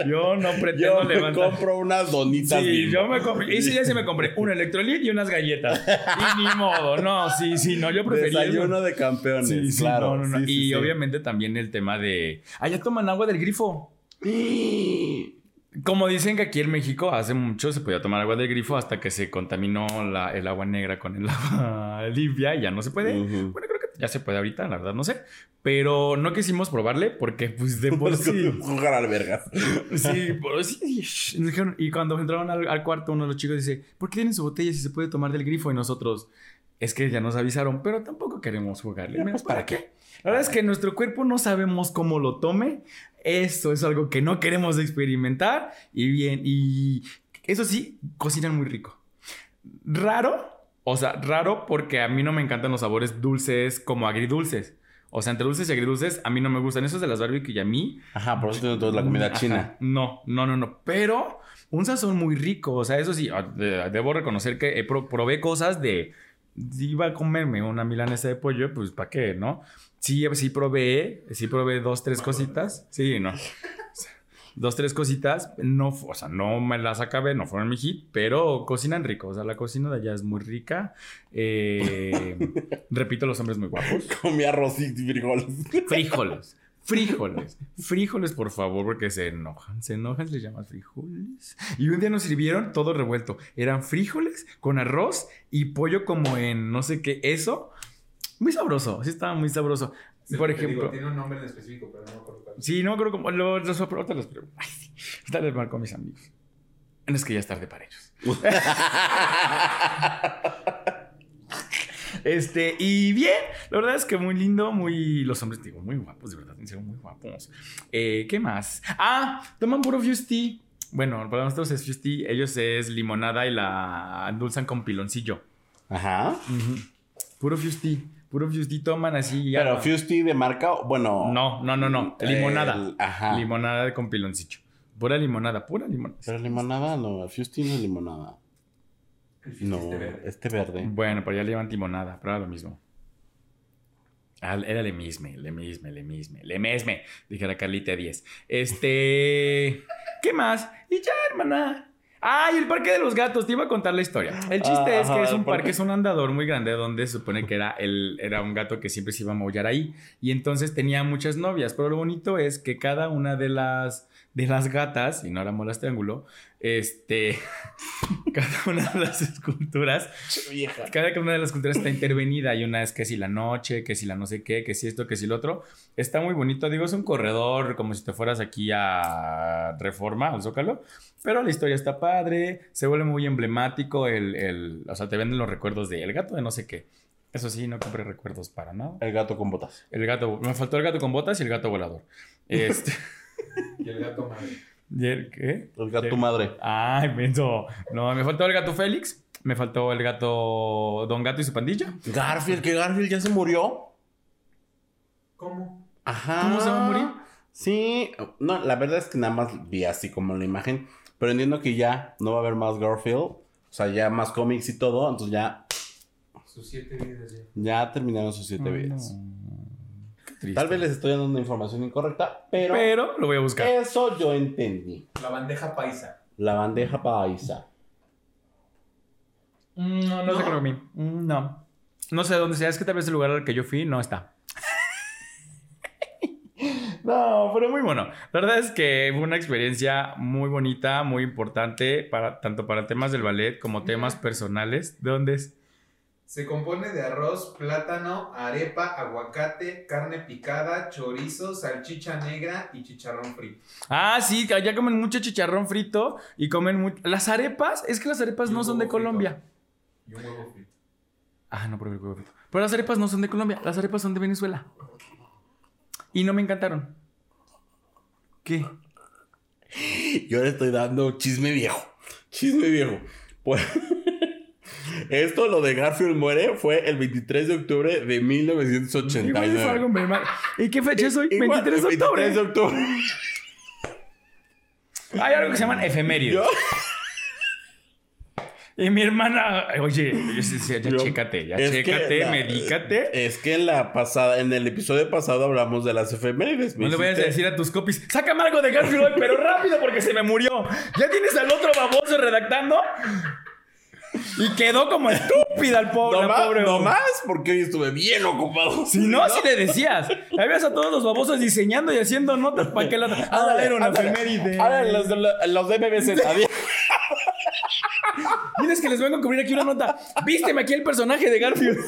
Yo no pretendo Yo me levantar. compro unas donitas. Sí, yo me compré, ese día sí me compré un electrolit y unas galletas. Y ni modo, no, sí, sí, no, yo prefería eso. Desayuno de campeones. Sí, sí, claro. no, no, no. Sí, sí, y sí. obviamente también el tema de, ah, ya toman agua del grifo. Como dicen que aquí en México hace mucho se podía tomar agua del grifo hasta que se contaminó la- el agua negra con el agua limpia y ya no se puede. Bueno, creo que ya se puede ahorita, la verdad no sé. Pero no quisimos probarle porque pues de por sí... Jugar al vergas. Sí, por sí. Y cuando entraron al, al cuarto, uno de los chicos dice, ¿por qué tienen su botella si se puede tomar del grifo? Y nosotros, es que ya nos avisaron, pero tampoco queremos jugarle. Pues, ¿para qué? La verdad es que nuestro cuerpo no sabemos cómo lo tome. Eso es algo que no queremos experimentar. Y bien, y eso sí, cocinan muy rico. Raro, o sea, raro porque a mí no me encantan los sabores dulces como agridulces. O sea, entre dulces y agridulces, a mí no me gustan. Esos de las barbecue y a mí Ajá, por eso tengo toda la comida Ajá. china. No, no, no, no. Pero un sazón muy rico. O sea, eso sí, ah, de- debo reconocer que probé cosas de. Si iba a comerme una milanesa de pollo, pues ¿para qué, no? Sí, sí probé, sí probé dos, tres cositas. Sí, no. dos, tres cositas. No, o sea, no me las acabé, no fueron mi hit, pero cocinan rico. O sea, la cocina de allá es muy rica. Eh, repito, los hombres muy guapos. Comí arroz y frijoles. Frijoles. Frijoles. Frijoles, por favor, porque se enojan. Se enojan, les llama frijoles. Y un día nos sirvieron todo revuelto. Eran frijoles con arroz y pollo como en no sé qué, eso. Muy sabroso. Sí, estaba muy sabroso. Sí, por te digo, ejemplo. tiene un nombre en específico, pero no me acuerdo cuál. Sí, no creo como. Lo, los, ahorita los Ay, sí. Ahorita les marco a mis amigos. No es que ya es tarde para ellos. este, y bien, la verdad es que muy lindo, muy. Los hombres, digo, muy guapos, de verdad, en serio, muy guapos. Eh, ¿Qué más? Ah, toman puro Fusty. Bueno, para nosotros es Fusty, ellos es limonada y la endulzan con piloncillo. Ajá. Puro Fusty, puro Fusty toman así. Pero agua. Fusty de marca, bueno. No, no, no, no. El- Limonada. ajá. Limonada con piloncillo. Pura limonada, pura limonada. Pero limonada no, Fusty no es limonada. No, este verde. este verde. Bueno, pero ya le llaman limonada, pero era lo mismo. Ah, Era le misme, le misme, le misme, le mesme, dijera Carlita 10. Este. ¿Qué más? Y ya, hermana. ¡Ay, el parque de los gatos! Te iba a contar la historia. El chiste Ah, es que es un parque, es un andador muy grande donde se supone que era, el, era un gato que siempre se iba a maullar ahí. Y entonces tenía muchas novias. Pero lo bonito es que cada una de las, de las gatas, y no era molas triángulo, este. cada una de las esculturas cada una de las culturas está intervenida. Hay una es que si la noche, que si la no sé qué, que si esto, que si lo otro. Está muy bonito. Digo, es un corredor como si te fueras aquí a Reforma, al Zócalo. Pero la historia está padre. Se vuelve muy emblemático. El, el- o sea, te venden los recuerdos de el gato de no sé qué. Eso sí, no compré recuerdos para nada. El gato con botas. El gato, me faltó el gato con botas y el gato volador. Este, Y el gato madre. ¿y el qué? El gato madre. Ay, menso. No, me faltó el gato Félix. Me faltó el gato Don Gato y su pandilla. Garfield, que Garfield ya se murió. ¿Cómo? Ajá. ¿Cómo se va a morir? Sí, no, la verdad es que nada más vi así como la imagen, pero entiendo que ya no va a haber más Garfield, o sea, ya más cómics y todo, entonces ya, Sus siete vidas ya. ya terminaron sus siete vidas. no. Qué triste. Tal vez les estoy dando una información incorrecta, pero, Pero lo voy a buscar. eso yo entendí. La bandeja paisa. La bandeja paisa. Mm, No, no, sé ¿No? creo que mí. Mm, No. No sé dónde sea. Es que tal vez el lugar al que yo fui no está. no, pero muy bueno. La verdad es que fue una experiencia muy bonita, muy importante, para, tanto para temas del ballet como temas personales. ¿De dónde es? Se compone de arroz, plátano, arepa, aguacate, carne picada, chorizo, salchicha negra y chicharrón frito. Ah, sí, allá comen mucho chicharrón frito y comen mucho. Las arepas, es que las arepas Y no son de frito. Colombia. Y un huevo frito. Ah, no, pero el huevo frito. Pero las arepas no son de Colombia, las arepas son de Venezuela. Y no me encantaron. ¿Qué? Yo le estoy dando chisme viejo. Chisme viejo. Pues, esto, lo de Garfield muere, fue el 23 de octubre de Igual fue 1989. algo muy mal. ¿Y qué fecha es hoy? Igual, 23 de octubre. 23 de octubre. Hay algo que se llaman efemérides. Yo- Y mi hermana, oye, ya Yo- chécate, ya chécate, la- medícate. Es que en la pasada, en el episodio pasado hablamos de las efemérides. No le vayas a decir a tus copies, sácame algo de Garfield hoy, pero rápido porque se me murió. ¿Ya tienes al otro baboso redactando? Y quedó como estúpida el pobre, No más, pobre. no más, porque hoy estuve bien ocupado. Si no, si le decías. Ahí ves a todos los babosos diseñando y haciendo notas para que la. Ah, era una efeméride. Ahora los, los de BBC. Adiós. Tienes que les vengo a cubrir aquí una nota. Vísteme aquí el personaje de Garfield.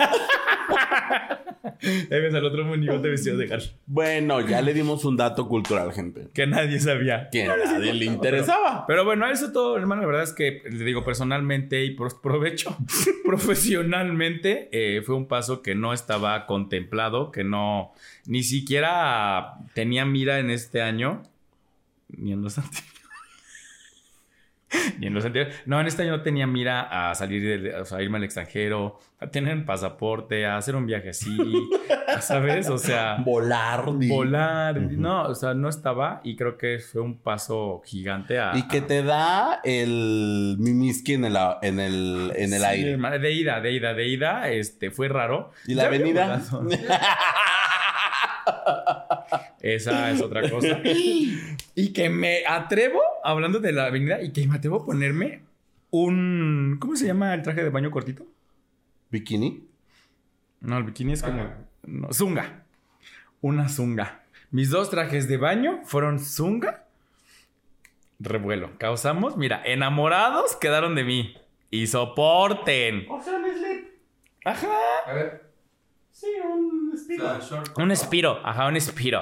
Ahí ves al otro monigote vestido de Garfield. Bueno, ya le dimos un dato cultural, gente. Que nadie sabía. Que a nadie le interesaba. Pero bueno, eso todo, hermano. La verdad es que le digo personalmente y por provecho, profesionalmente, eh, fue un paso que no estaba contemplado, que no ni siquiera tenía mira en este año, ni en los anteriores. Ni en los anteriores. No, en este año no tenía mira a salir, de, o sea, a irme al extranjero, a tener pasaporte, a hacer un viaje así, ¿sabes? O sea, Volar. volar. No, o sea, no estaba y creo que fue un paso gigante a... Y que te da el mimiski en el, en el, en el Sí, aire. de ida, de ida, de ida, este, fue raro. ¿Y la avenida? Esa es otra cosa. y que me atrevo, hablando de la avenida, y que me atrevo a ponerme un. ¿Cómo se llama el traje de baño cortito? ¿Bikini? No, el bikini es como. No, zunga. Una zunga. Mis dos trajes de baño fueron zunga. Revuelo. Causamos, mira, enamorados quedaron de mí. Y soporten. O sea. Ajá. A ver. Sí, un O estilo. sea. Un espiro. Ajá, un espiro.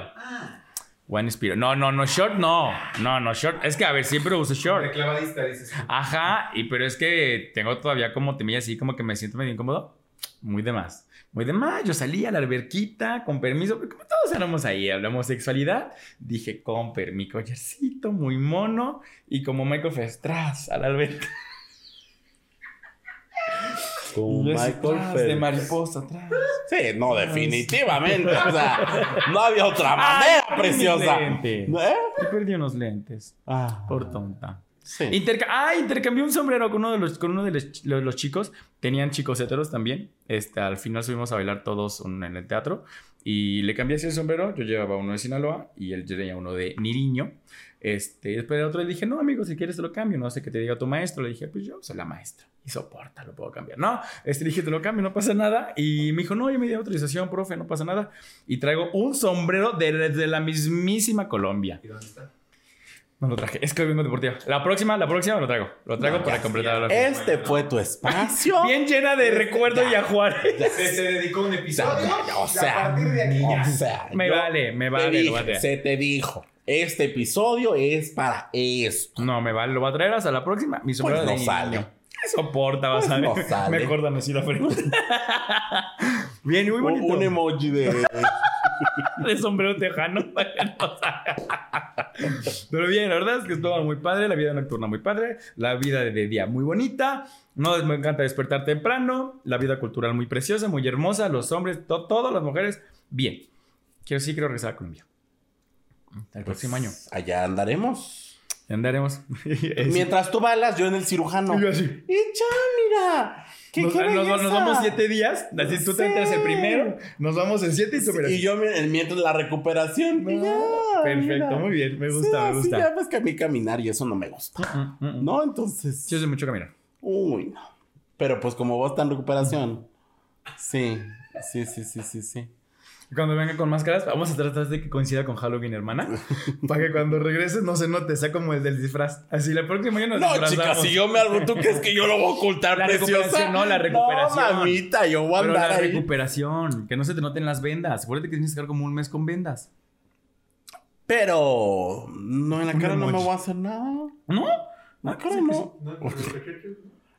Buen espiro. No, no, no, short no. No, no, short. Es que, a ver, siempre uso De short. clavadista, dices. Ajá, y pero es que tengo todavía como temilla así, como que me siento medio incómodo. Muy de más. Muy de más. Yo salí a la alberquita, con permiso, porque como todos éramos ahí, hablamos sexualidad. Dije, con mi collarcito, muy mono. Y como Michael Phelps, tras a la alberca. Con Michael tras, Phelps. De mariposa, atrás. Sí, no, definitivamente. O sea, no había otra manera, Ay, preciosa. ¿Eh? Y perdí unos lentes. Ah, Por tonta. sí. Interca- ah, intercambié un sombrero con uno de los, con uno de los, los- los chicos. Tenían chicos heteros también. Este, al final subimos a bailar todos en el teatro. Y le cambié así el sombrero. Yo llevaba uno de Sinaloa y él tenía uno de Niriño. Este, después de otro le dije, no, amigo, si quieres te lo cambio. No sé qué te diga tu maestro. Le dije, pues yo soy la maestra. Y soporta, lo puedo cambiar. No, este, le dije, te lo cambio, no pasa nada. Y me dijo, no, yo me di autorización, profe, no pasa nada. Y traigo un sombrero de la mismísima Colombia. ¿Y dónde está? No lo traje. Es que hoy vengo deportivo. La próxima, la próxima lo traigo. Lo traigo No, para completar la Este fue tu espacio. Bien llena de recuerdos y ajuares. Se, se dedicó un episodio. O sea, a partir de aquí ya. O sea, Me vale, me te vale, dije, lo a se te dijo. Este episodio es para esto. No, me vale. Lo voy a traer hasta la próxima. Mi sombrero Pues no de sale. Soporta, vas Pues a ver. no sale. Me acordan así la frente. Bien, muy Un, bonito. un emoji de. de sombrero tejano. Pero bien, la verdad es que estuvo muy padre. La vida nocturna muy padre. La vida de día muy bonita. No, me encanta despertar temprano. La vida cultural muy preciosa, muy hermosa. Los hombres, to- todas las mujeres, bien. Quiero sí, quiero regresar a Colombia. El próximo año. Allá andaremos. Andaremos. Mientras tú balas, yo en el cirujano. Y yo así. Ya, mira. ¿Qué, Nos, qué nos- vamos siete días. Así tú te entras el primero. Nos vamos en siete y tú Y yo mientras la recuperación. ya, Perfecto, mira. muy bien. Me Sí, gusta, me gusta. ya ves que a mí caminar y eso no me gusta. Mm, mm, mm. No, entonces. Sí, hace mucho caminar. Uy, no. Pero pues como vos estás en recuperación. Sí, sí, sí, sí, sí, sí. Cuando venga con máscaras, vamos a tratar de que coincida con Halloween, hermana. para que cuando regreses no se note, sea como el del disfraz. Así la próxima año nos No, chica, si yo me hago, ¿tú crees que yo lo voy a ocultar, La preciosa? no, la recuperación. No, mamita, yo voy a Pero andar la ahí. recuperación, que no se te noten las vendas. Acuérdate que tienes que estar como un mes con vendas. Pero no, en la cara no me voy a hacer nada. ¿No? La cara que no.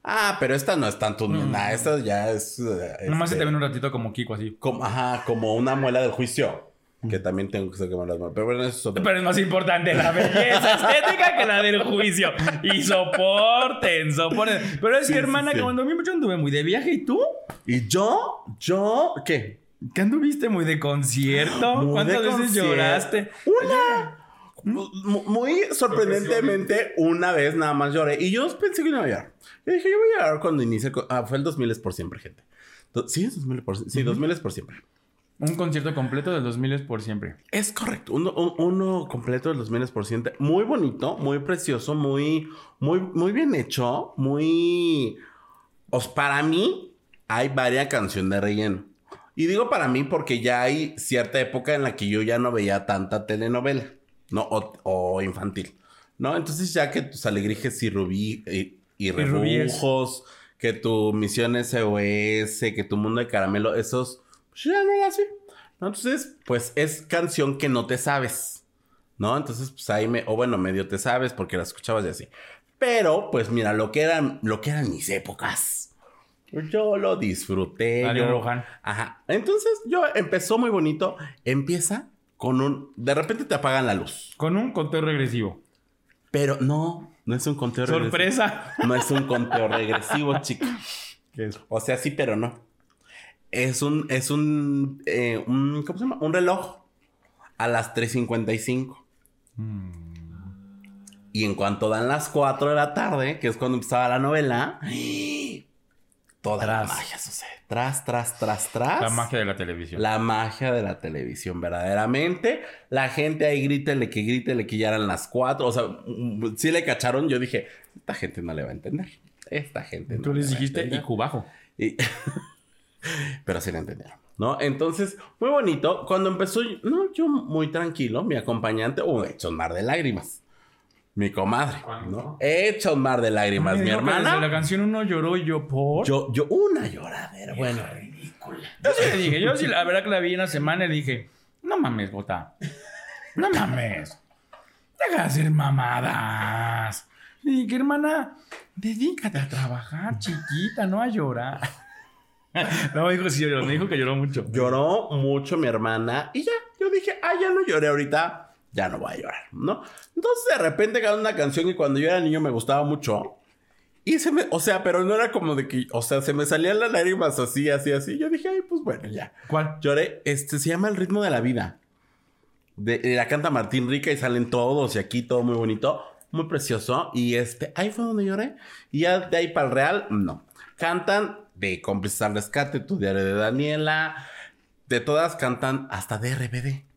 No, no, no, Ah, pero esta no es tanto Mm. nada, esta ya es. eh, Nomás se este, te ven un ratito como Kiko así. como, ajá, como una muela del juicio. Que también tengo que sacar las muelas. Pero bueno, eso es otro- Pero es más importante la belleza estética que la del juicio. Y soporten, soporten. Pero es Sí, que, hermana, sí. que cuando mucho anduve muy de viaje, ¿y tú? Y yo, yo, ¿qué? ¿Qué anduviste muy de concierto? Muy de ¿Cuántas veces concierto. lloraste? Una. Mu- Muy sorprendentemente, una vez nada más lloré. Y yo pensé que no iba a llorar. Yo dije, yo voy a llorar cuando inicie. Ah, fue el 2000 es por siempre, gente. Sí, es 2000 por, sí, 2000 es por siempre. Un concierto completo del 2000 es por siempre. Es correcto. Uno, un- uno completo del 2000 es por siempre. Muy bonito, muy precioso, muy, muy, muy bien hecho. Muy. Os, para mí, hay varias canciones de relleno. Y digo para mí porque ya hay cierta época en la que yo ya no veía tanta telenovela, ¿no? O, o infantil, ¿no? Entonces, ya que tus alegrijes y rubí y, y rebujos, que tu misión SOS, que tu mundo de caramelo, esos, pues ya no las vi. ¿no? Entonces, pues es canción que no te sabes, ¿no? Entonces, pues ahí me, o bueno, medio te sabes porque la escuchabas y así. Pero, pues mira, lo que eran, lo que eran mis épocas. Yo lo disfruté. Mario yo- Rohan. Ajá. Entonces, yo empezó muy bonito. Empieza con un. De repente te apagan la luz. Con un conteo regresivo. Pero no, no es un conteo Sorpresa. regresivo. No es un conteo regresivo, chica. ¿Qué es? O sea, sí, pero no. Es un. Es un. eh, un ¿Cómo se llama? Un reloj. A las 3.55. Y en cuanto dan las 4 de la tarde, que es cuando empezaba la novela, toda Tras. la magia sucede. Tras, tras, tras, tras. La magia de la televisión. La magia de la televisión, verdaderamente. La gente ahí grítele que grítele que ya eran las cuatro. O sea, mm, sí le cacharon. Yo dije, esta gente no le va a entender. Esta gente no Tú le les dijiste y entender". cubajo. Y- Pero sí la entendieron, ¿no? Entonces, muy bonito. Cuando empezó, no, yo muy tranquilo, mi acompañante, uh, hecho un mar de lágrimas. Mi comadre, ¿no? Hecho un mar de lágrimas. Mi desde la hermana. canción uno lloró y yo por. Yo, yo, una lloradera, bueno. Yo sí le dije, yo sí, la verdad que la vi una semana y dije, no mames, bota. No mames. Deja de hacer mamadas. Le dije, hermana, dedícate a trabajar, chiquita, no a llorar. No, me dijo, sí, lloró, me dijo que lloró mucho. Lloró mucho mi hermana y ya, yo dije, ah, ya no lloré ahorita, ya no voy a llorar, ¿no? Entonces de repente ganó una canción que cuando yo era niño me gustaba mucho. Y se me, o sea, pero no era como de que, o sea, se me salían las lágrimas así, así, así. Yo dije, ay, pues bueno, ya. ¿Cuál? Lloré, este se llama El ritmo de la vida. De, de la canta Martín Rica y salen todos y aquí todo muy bonito, muy precioso. Y este, ahí fue donde lloré. Y ya de ahí para el real, no. Cantan de Cómplices al Rescate, Tu Diario de Daniela. De todas cantan hasta de RBD.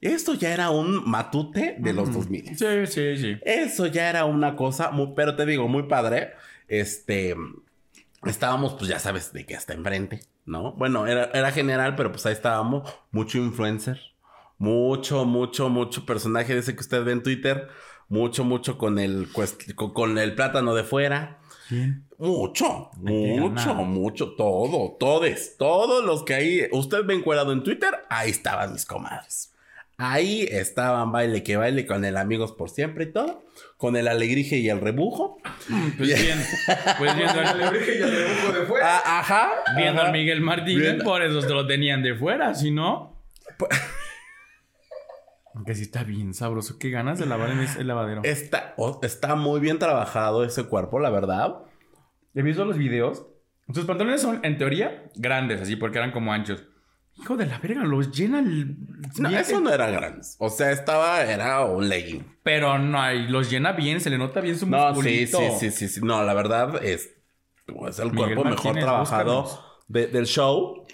Esto ya era un matute de los 2000. Sí, sí, sí. Eso ya era una cosa, muy, pero te digo, muy padre. Este, estábamos, pues ya sabes, de que hasta enfrente, ¿no? Bueno, era, era general, pero pues ahí estábamos, mucho influencer, mucho, mucho, mucho personaje de ese que usted ve en Twitter, mucho, mucho con el, con, el plátano de fuera. ¿Quién? Mucho, ¿De qué mucho, mucho, todo, todos, todos los que ahí, usted ve encuadrado en Twitter, ahí estaban mis comadres. Ahí estaban baile que baile con el amigos por siempre y todo, con el alegrije y el rebujo. Pues bien, pues viendo al, dije ya le busco de fuera. Ah, ajá. viendo ajá. al Miguel Martínez, Bien. por eso te lo tenían de fuera, si no. Aunque sí está bien sabroso. Qué ganas de lavar en ese lavadero. Está, está muy bien trabajado ese cuerpo, la verdad. He visto los videos. Sus pantalones son, en teoría, grandes, así, porque eran como anchos. Hijo de la verga, los llena el. No, bien- eso no era grande. O sea, estaba, era un legging. Pero no, los llena bien, se le nota bien su No, sí, musculito. sí, sí, sí, sí. No, la verdad es, es el Miguel cuerpo mejor trabajado de- del show.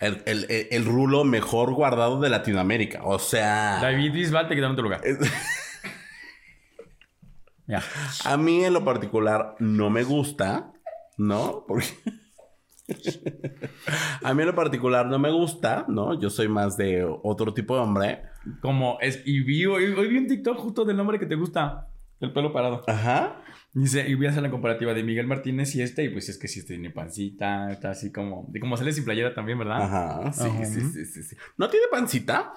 El, el- el- el rulo mejor guardado de Latinoamérica. O sea, David Bisbal te quedaron tu lugar. Ya. a mí en lo particular no me gusta, ¿no? Porque a mí en lo particular no me gusta, ¿no? Yo soy más de otro tipo de hombre. Como es. Y vi, hoy, hoy vi un TikTok justo del nombre que te gusta. El pelo parado. Ajá. Dice, y voy a hacer la comparativa de Miguel Martínez y este, y pues es que sí este tiene pancita, está así como, de como sale sin playera también, ¿verdad? Ajá, sí, Ajá. sí, sí, sí, sí. ¿No tiene pancita?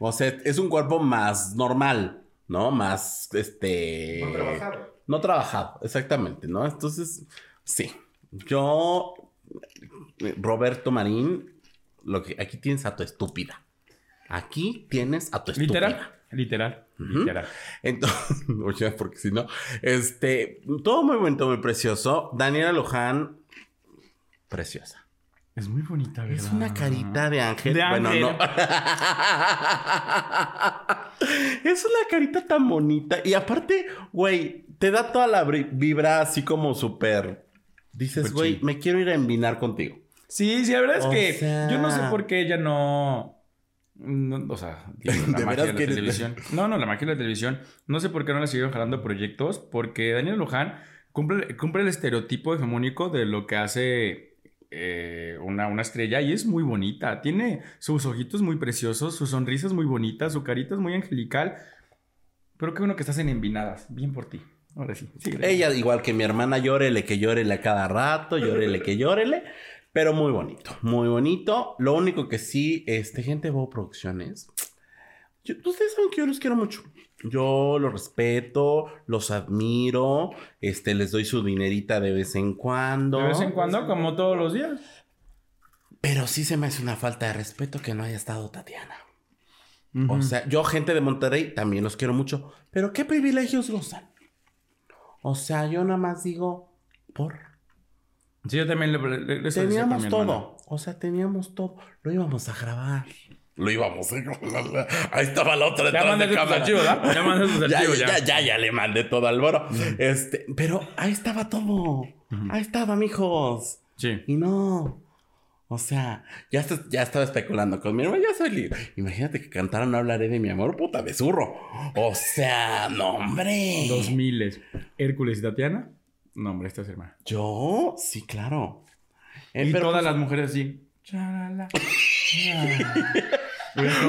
O sea, es un cuerpo más normal, ¿no? Más, este... No trabajado. No trabajado, exactamente, ¿no? Entonces, sí. Yo, Roberto Marín, lo que aquí tienes a tu estúpida. Aquí tienes a tu estúpida. Literal, literal, literal. Entonces, oye, porque si no, este, todo muy bonito, muy precioso. Daniela Luján, preciosa. Es muy bonita, ¿verdad? Es una carita de ángel. De bueno, ángel. no. es una carita tan bonita. Y aparte, güey, te da toda la vibra así como súper. Dices, güey, me quiero ir a envinar contigo. Sí, sí, la verdad es O que sea- yo no sé por qué ella no... no- o sea, la ¿De magia de la televisión. No, no, la magia de la televisión. No sé por qué no le siguieron jalando proyectos, porque Daniel Luján cumple, cumple el estereotipo hegemónico de lo que hace eh, una, una estrella y es muy bonita. Tiene sus ojitos muy preciosos, su sonrisa es muy bonita, su carita es muy angelical. Pero qué bueno que estás en envinadas. Bien por ti. Ahora sí. síguele. Ella, igual que mi hermana, llórele que llórele a cada rato, llórele que llórele. Pero muy bonito, muy bonito. Lo único que sí, este, gente de Bow Producciones. yo- ustedes saben que yo los quiero mucho. Yo los respeto, los admiro, este, les doy su dinerita de vez en cuando. De vez en cuando, como todos los días. Pero sí se me hace una falta de respeto que no haya estado Tatiana. O sea, yo, gente de Monterrey, también los quiero mucho. Pero ¿qué privilegios gozan? O sea, yo nada más digo, por. Sí, yo también le, le- decía Teníamos todo. hermana. O sea, teníamos todo. Lo íbamos a grabar. Lo íbamos. ¿eh? Ahí estaba la otra Ya mandaste tus cámara. archivos, ¿verdad? Ya mandaste tus ya, archivos, ya, ya. ya, ya le mandé todo al boro. Este, pero ahí estaba todo. Ahí estaba, mijos. Sí. Y no. O sea, ya, está- ya estaba especulando con mi hermano. Ya soy libre. Imagínate que cantaron No hablaré de mi amor, puta de zurro. O sea, no, hombre. Dos miles. Hércules y Tatiana. No, hombre, esta es hermana. Yo, sí, claro. Eh, y pero todas pues, las mujeres así. Estado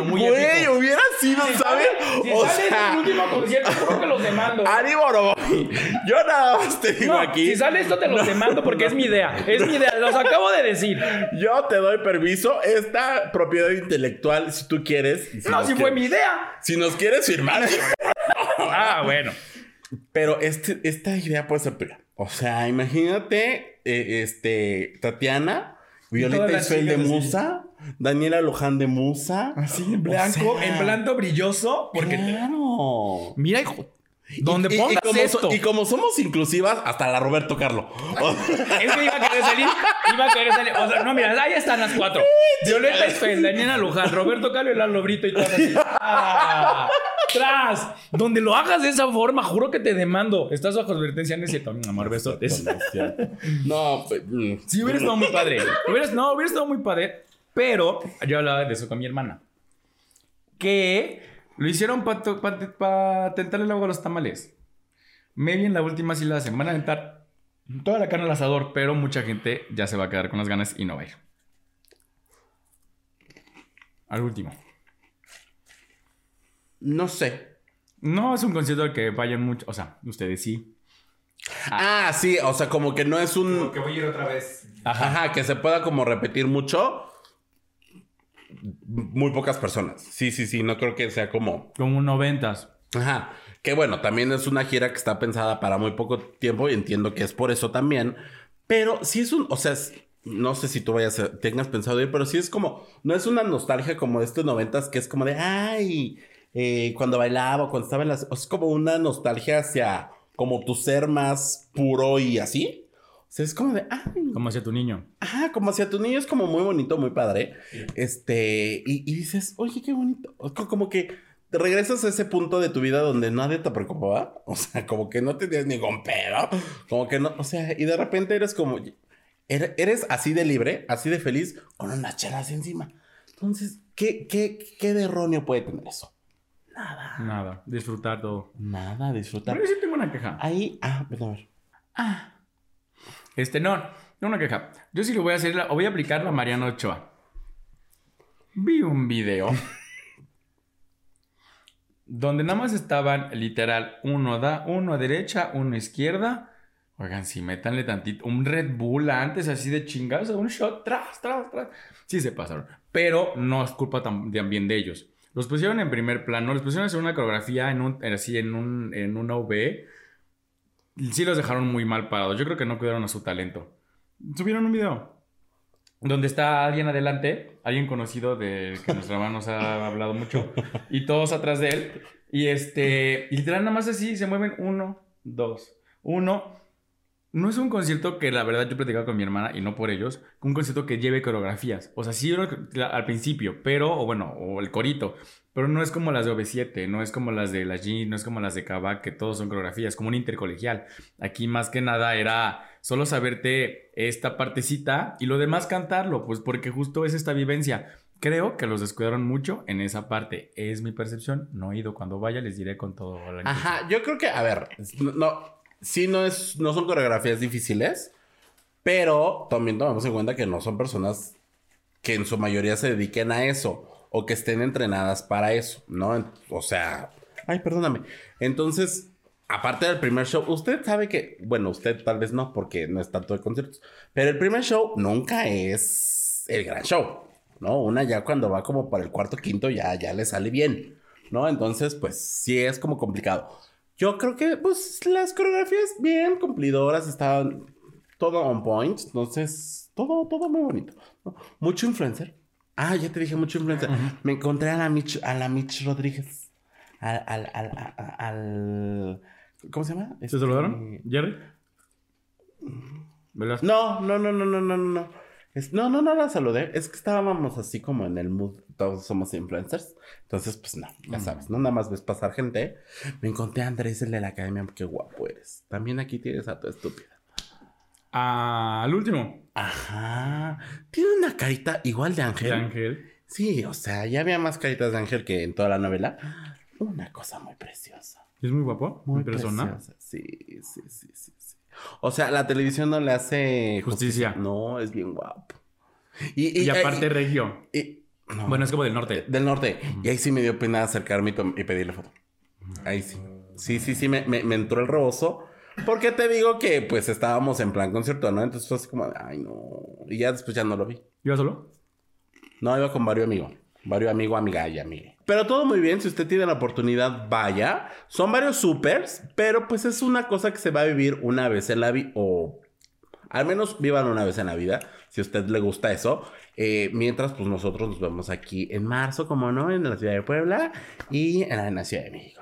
muy Güey, hubiera sido, ¿sabes? Si o sale sea, este último concierto, creo que los demando. Ari Boroboy. Yo nada más te digo No, aquí. si sale esto te los demando porque es mi idea. Es mi idea, los acabo de decir. Yo te doy permiso. Esta propiedad intelectual, si tú quieres. No, si fue mi idea. Si nos quieres firmar. Ah, bueno. Pero este, esta idea puede ser tuya. O sea, imagínate, eh, este, Tatiana, Violeta Isfel de así. Musa, Daniela Luján de Musa. Así en O blanco, sea, en blanco brilloso. Porque te- Claro. Mira, hijo. Donde Y- y- y pongas como esto. y como somos inclusivas, hasta la Roberto Carlo. Es que iba a querer salir. Iba a querer salir. O sea, no, mira, ahí están las cuatro. Violeta Esfel, Daniela Luján, Roberto Carlos y Lalo Brito y todas así. ¡Ah! ¡Tras! Donde lo hagas de esa forma, juro que te demando. Estás bajo advertencia, no es cierto. Mi amor, besotes. no, pues, mm. Sí, hubiera estado muy padre. Hubieras, no, hubiera estado muy padre. Pero yo hablaba de eso con mi hermana. Que lo hicieron para tentarle el agua a los tamales. Maybe en la última sí la hacen. Van a aventar toda la carne al asador, pero mucha gente ya se va a quedar con las ganas y no va a ir. Al último. No sé. No es un concierto al que vayan mucho. O sea, ustedes sí. Ah, sí, o sea, como que no es un. Porque voy a ir otra vez. Ajá, que se pueda como repetir mucho. Muy pocas personas. Sí, sí, sí, no creo que sea como. Como un noventas. Ajá. Que bueno, también es una gira que está pensada para muy poco tiempo y entiendo que es por eso también. Pero sí es un, o sea, es- no sé si tú vayas a- tengas pensado ir, pero sí es como, no es una nostalgia como de estos noventas que es como de, ay, eh, cuando bailaba, o cuando estaba en las, es como una nostalgia hacia como tu ser más puro y así. O sea, es como de, ay, Como hacia tu niño. Ajá, como hacia tu niño es como muy bonito, muy padre. Este, y, y dices, oye, qué bonito. Como que te regresas a ese punto de tu vida donde nadie te preocupaba. O sea, como que no tenías ningún pedo. Como que no, o sea, y de repente eres como, ere- eres así de libre, así de feliz, con unas chelas encima. Entonces, ¿qué, qué, qué de erróneo puede tener eso? Nada. Disfrutar todo. Nada, disfrutar. Pero yo sí tengo una queja. Ahí, ah, ven a ver. Este, no, no una queja. Yo sí lo voy a hacer, la- o voy a aplicar la Mariana Ochoa. Vi un video donde nada más estaban literal uno da, uno a derecha, uno a izquierda. Oigan, si métanle tantito, un Red Bull antes así de chingados, un shot, tras, tras, tras. Sí se pasaron, pero no es culpa tam- también de ellos. Los pusieron en primer plano, los pusieron a hacer una coreografía en un, así en un, en una V sí los dejaron muy mal parados. Yo creo que no cuidaron a su talento. Subieron un video donde está alguien adelante, alguien conocido de que nuestra mamá nos ha hablado mucho, y todos atrás de él. Y este, literal nada más así se mueven uno, dos, uno. No es un concierto que la verdad yo platicaba con mi hermana y no por ellos, un concierto que lleve coreografías. O sea, sí al principio, pero, o bueno, o el corito, pero no es como las de OV7, no es como las de la G, no es como las de Kavak, que todos son coreografías, como un intercolegial. Aquí más que nada era solo saberte esta partecita y lo demás cantarlo, pues porque justo es esta vivencia. Creo que los descuidaron mucho en esa parte. Es mi percepción. No he ido. Cuando vaya les diré con todo. la. Ajá, yo creo que, a ver, no sí no es, no son coreografías difíciles, pero también tomamos en cuenta que no son personas que en su mayoría se dediquen a eso o que estén entrenadas para eso, ¿no? O sea, ay, perdóname. Entonces, aparte del primer show, usted sabe que, bueno, usted tal vez no, porque no es tanto de conciertos, pero el primer show nunca es el gran show, ¿no? Una ya cuando va como para el cuarto, quinto, ya, ya le sale bien, ¿no? Entonces, pues sí es como complicado. Yo creo que, pues, las coreografías bien cumplidoras, estaban todo on point, entonces, todo, todo muy bonito. ¿no? Mucho influencer. Ah, ya te dije mucho influencer. Me encontré a la Mitch, a la Mitch Rodríguez. Al, al, al, al- ¿Cómo se llama? ¿Se Este- saludaron? ¿Jerry? ¿Verdad? No, no, no, no, no, no, no. Es- no, no, no la saludé. Es que estábamos así como en el mood. Todos somos influencers. Entonces, pues no, ya sabes, no nada más ves pasar gente. Me encontré a Andrés, el de la academia. Qué guapo eres. También aquí tienes a tu estúpida. Al último. Ajá. Tiene una carita igual de ángel. De Ángel. Sí, o sea, ya había más caritas de ángel que en toda la novela. Una cosa muy preciosa. Es muy guapo. Muy Muy persona. preciosa. Sí, sí, sí, sí, sí. O sea, la televisión no le hace Justicia. No, es bien guapo. Y, Y, aparte, y- regio. y- no. Bueno, es como del norte. del norte. Y ahí sí me dio pena acercarme y, y pedirle foto. Ahí sí. Sí, sí, sí, me, me- me entró el rebozo. Porque te digo que pues estábamos en plan concierto, ¿no? Entonces fue así como, ay, no. Y ya después ya no lo vi. ¿Iba solo? No, iba con varios amigos. Varios amigos, amiga y amigue. Pero todo muy bien. Si usted tiene la oportunidad, vaya. Son varios supers, pero pues es una cosa que se va a vivir una vez en la vida. O al menos vivan una vez en la vida. Si a usted le gusta eso. Eh, mientras, pues nosotros nos vemos aquí en marzo, como no, en la ciudad de Puebla y en la, Ciudad de México.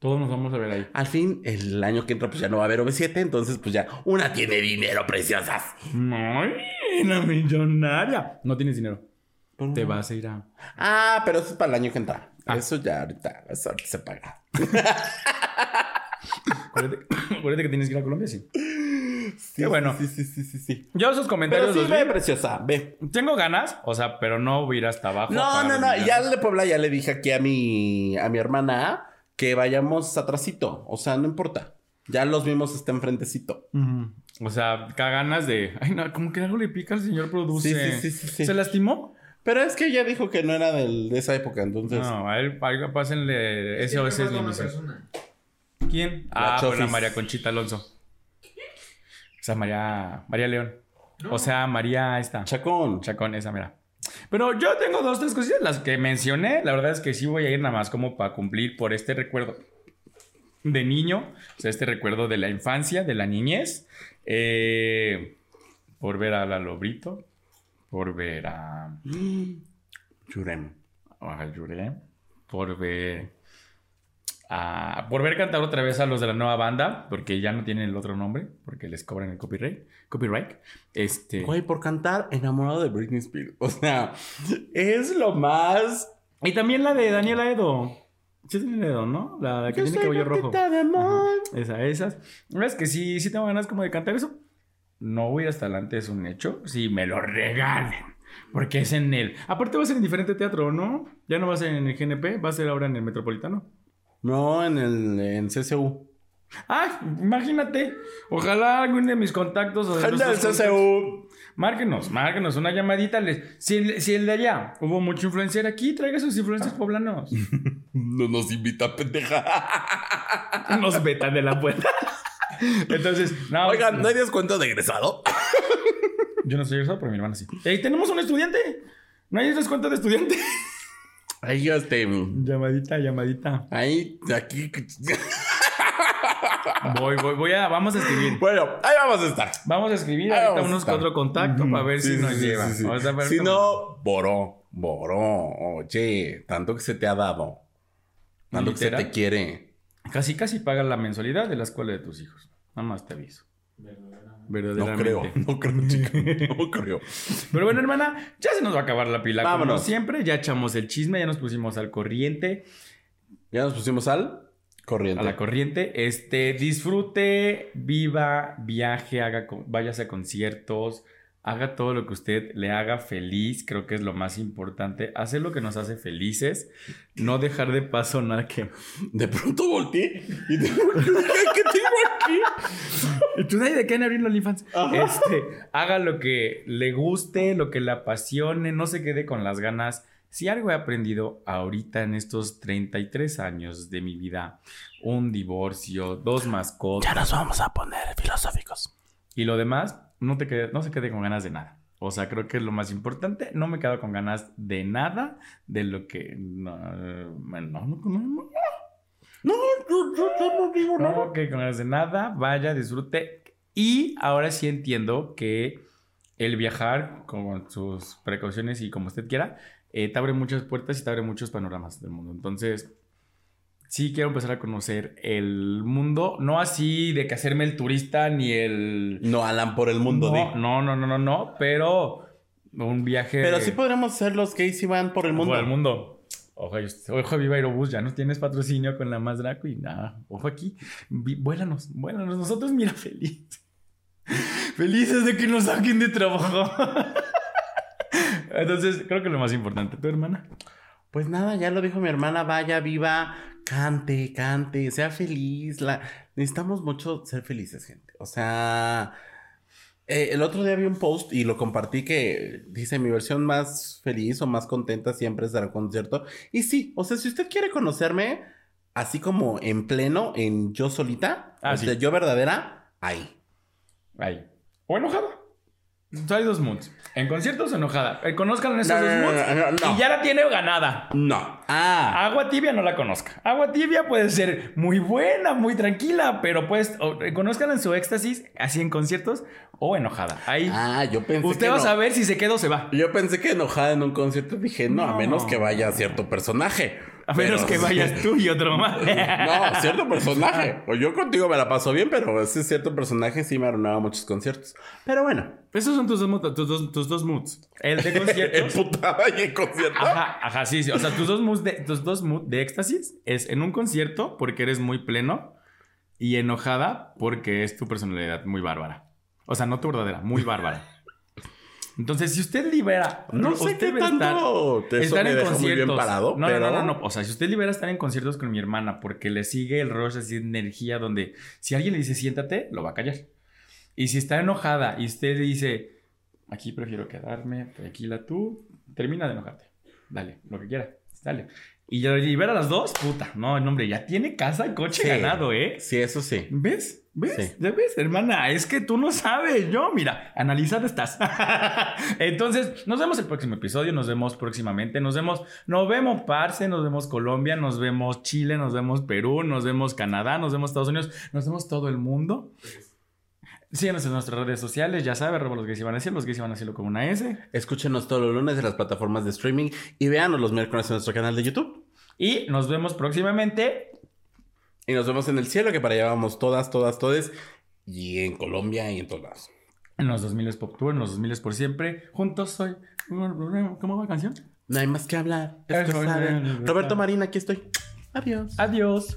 Todos nos vamos a ver ahí. Al fin, el año que entra, pues ya no va a haber OV7. Entonces, pues ya una tiene dinero, preciosas. ¡Ay, la millonaria! No tienes dinero. Te vas a ir a... Ah, pero eso es para el año que entra. Ah. Eso ya ahorita, eso ahorita se paga. Acuérdate, acuérdate que tienes que ir a Colombia, sí. Sí, Qué bueno. Sí, sí, sí, sí, sí. Yo esos Pero comentarios sí, los ve, vi. preciosa, ve. Tengo ganas, o sea, pero no voy a ir hasta abajo. No, no, no. Ya de Puebla ya le dije aquí a mi, a mi hermana que vayamos atrasito. O sea, no importa. Ya los vimos está enfrentecito. O sea, ca ganas de... Ay, no, como que algo le pica al señor produce. Sí, sí, sí, sí, sí. ¿Se lastimó? Pero es que ella dijo que no era del- de esa época, entonces. No, a él, a él pásenle SOS es. ¿Quién? La ah, Chofis. bueno, María Conchita Alonso. O sea, María, María León. O sea, María esta. Chacón. Chacón, esa mira. Pero yo tengo dos, tres cositas, las que mencioné. La verdad es que sí voy a ir nada más como para cumplir por este recuerdo de niño. O sea, este recuerdo de la infancia, de la niñez. Eh, por ver a Lalo Brito. Por ver a... Churem. a Yurem, Por ver... a- por ver cantar otra vez a los de la nueva banda. Porque ya no tienen el otro nombre. Porque les cobran el copyright. Copyright. Este... Güey, por cantar enamorado de Britney Spears. O sea, es lo más. Y también la de Daniela Edo. Sí, Daniela Edo, ¿no? La, la que Yo tiene cabello rojo. de amor. Esa, esas. La es que sí, sí tengo ganas como de cantar eso. No voy hasta adelante, es un hecho. Si me lo regalen. Porque es en el. Aparte va a ser en diferente teatro, ¿no? Ya no va a ser en el GNP, va a ser ahora en el Metropolitano. No, en el en CCU. ¡Ay! Imagínate. Ojalá algún de mis contactos o de Gente del CCU. Márquenos, márquenos una llamadita. Les... Si, el, si el de allá hubo mucho influencer aquí, traiga sus influencers poblanos. No nos invita, pendeja. Nos vetan de la puerta. Entonces, no. Oigan, ¿no hay descuento de egresado? Yo no soy egresado, pero mi hermana sí. ¡Ey, tenemos un estudiante! ¿No hay descuento de estudiante? Ahí, este. llamadita, llamadita. Ahí, aquí. Voy, voy, voy a. Vamos a escribir. Bueno, ahí vamos a estar. Vamos a escribir Ahí ahorita unos cuatro contactos para ver si Sí, nos sí, lleva. sí, sí. Vamos a ver Si cómo- no, boró, boró. Oye, tanto que se te ha dado. Tanto que se te quiere. Casi, casi pagas la mensualidad de la escuela de tus hijos. Nada más te aviso. No Verdaderamente. creo, no creo, chica. No creo. Pero bueno, hermana, ya se nos va a acabar la pila. Como siempre, ya echamos el chisme, ya nos pusimos al corriente. Ya nos pusimos al corriente. A la corriente. Este, disfrute, viva, viaje, haga, váyase a conciertos, haga todo lo que usted le haga feliz. Creo que es lo más importante. Hacer lo que nos hace felices. No dejar de paso nada que. De pronto volteé y te ¿qué tengo aquí? ¿Y tú de qué van a abrir los? Ajá. Este, haga lo que le guste, lo que le apasione, no se quede con las ganas. Si algo he aprendido ahorita en estos 33 años de mi vida, un divorcio, dos mascotas. nos vamos a poner filosóficos. Y lo demás, no, te quede- no se quede con ganas de nada. O sea, creo que es lo más importante. No me quedo con ganas de nada de lo que... No, no, no, no, no. No, yo, yo- yo no digo nada. No, que con ganas de nada, vaya, disfrute. Y ahora sí entiendo que el viajar con sus precauciones y como usted quiera, eh, te abre muchas puertas y te abre muchos panoramas del mundo. Entonces, sí quiero empezar a conocer el mundo, no así de que hacerme el turista ni el... No, Alan, por el mundo, no, di. no, no, no, no, no, pero un viaje. Pero sí podríamos ser los gays y van por el mundo. Por el mundo. Ojo, ojo Viva Aerobús, ya no tienes patrocinio con la más Draco y nada. Ojo aquí. Vuélanos, vuélanos. Nosotros, mira, felices. Felices de que nos saquen de trabajo. Entonces, creo que lo más importante, tu hermana. Pues nada, ya lo dijo mi hermana, vaya, viva, cante, cante, sea feliz. La... Necesitamos mucho ser felices, gente. O sea, eh, el otro día vi un post y lo compartí que dice mi versión más feliz o más contenta siempre es dar un concierto. Y sí, o sea, si usted quiere conocerme así como en pleno, en yo solita, Ah, o sí. sea, yo verdadera, ahí. Ahí. O enojada. Hay dos moods. En conciertos, enojada. Eh, Conozcan esos No, dos no, moods. no. Y ya la tiene ganada. No. Ah. Agua tibia no la conozca. Agua tibia puede ser muy buena, muy tranquila, pero pues o, eh, en su éxtasis, así en conciertos, o enojada. Ahí Ah, yo pensé usted que va a saber si se queda o se va. Yo pensé que enojada en un concierto dije, no, a No. menos que vaya cierto personaje. A menos Pero- que vayas tú y otro más. No, cierto personaje. O yo contigo me la paso bien, pero ese cierto personaje sí me arruinaba muchos conciertos. Pero bueno, Esos son tus dos, tus dos, tus dos moods. El de conciertos. emputada y en concierto. Ajá, ajá, sí, sí. O sea, tus dos moods de, tus dos moods de éxtasis es en un concierto porque eres muy pleno y enojada porque es tu personalidad muy bárbara. O sea, no tu verdadera, muy bárbara. Entonces, si usted libera, No sé usted qué estar- tanto estar me en muy conciertos. bien parado, no, pero... no, no, no, O sea, si usted libera estar en conciertos con mi hermana porque le sigue el rush así de energía donde si alguien le dice siéntate, lo va a callar. Y si está enojada y usted dice aquí prefiero quedarme, tranquila tú, termina de enojarte. Dale, lo que quiera. Dale. Y ya libera a las dos, puta. No, no, hombre, ya tiene casa y coche Sí. ganado, ¿eh? Sí, eso sí. ¿Ves? ¿Ves? Sí. ¿Ya ves, hermana? Es que tú no sabes. Yo, mira, analizada estás. Entonces, nos vemos el próximo episodio. Nos vemos próximamente. Nos vemos, nos vemos Parce, nos vemos Colombia, nos vemos Chile, nos vemos Perú, nos vemos Canadá, nos vemos Estados Unidos, nos vemos todo el mundo. Síganos en nuestras redes sociales, ya sabe, arroba los gays iban a decir, los gays iban a decirlo con una S. Escúchenos todos los lunes en las plataformas de streaming y véanos los miércoles en nuestro canal de YouTube. Y nos vemos próximamente. Y nos vemos en el cielo, que para allá vamos todas, todas, todas. Y en Colombia y en todos lados. En los 2000 Pop Tour, en los 2000 por siempre. Juntos soy. ¿Cómo va la canción? No hay más que hablar. Eh, Roberto eh. Marina, aquí estoy. Adiós. Adiós.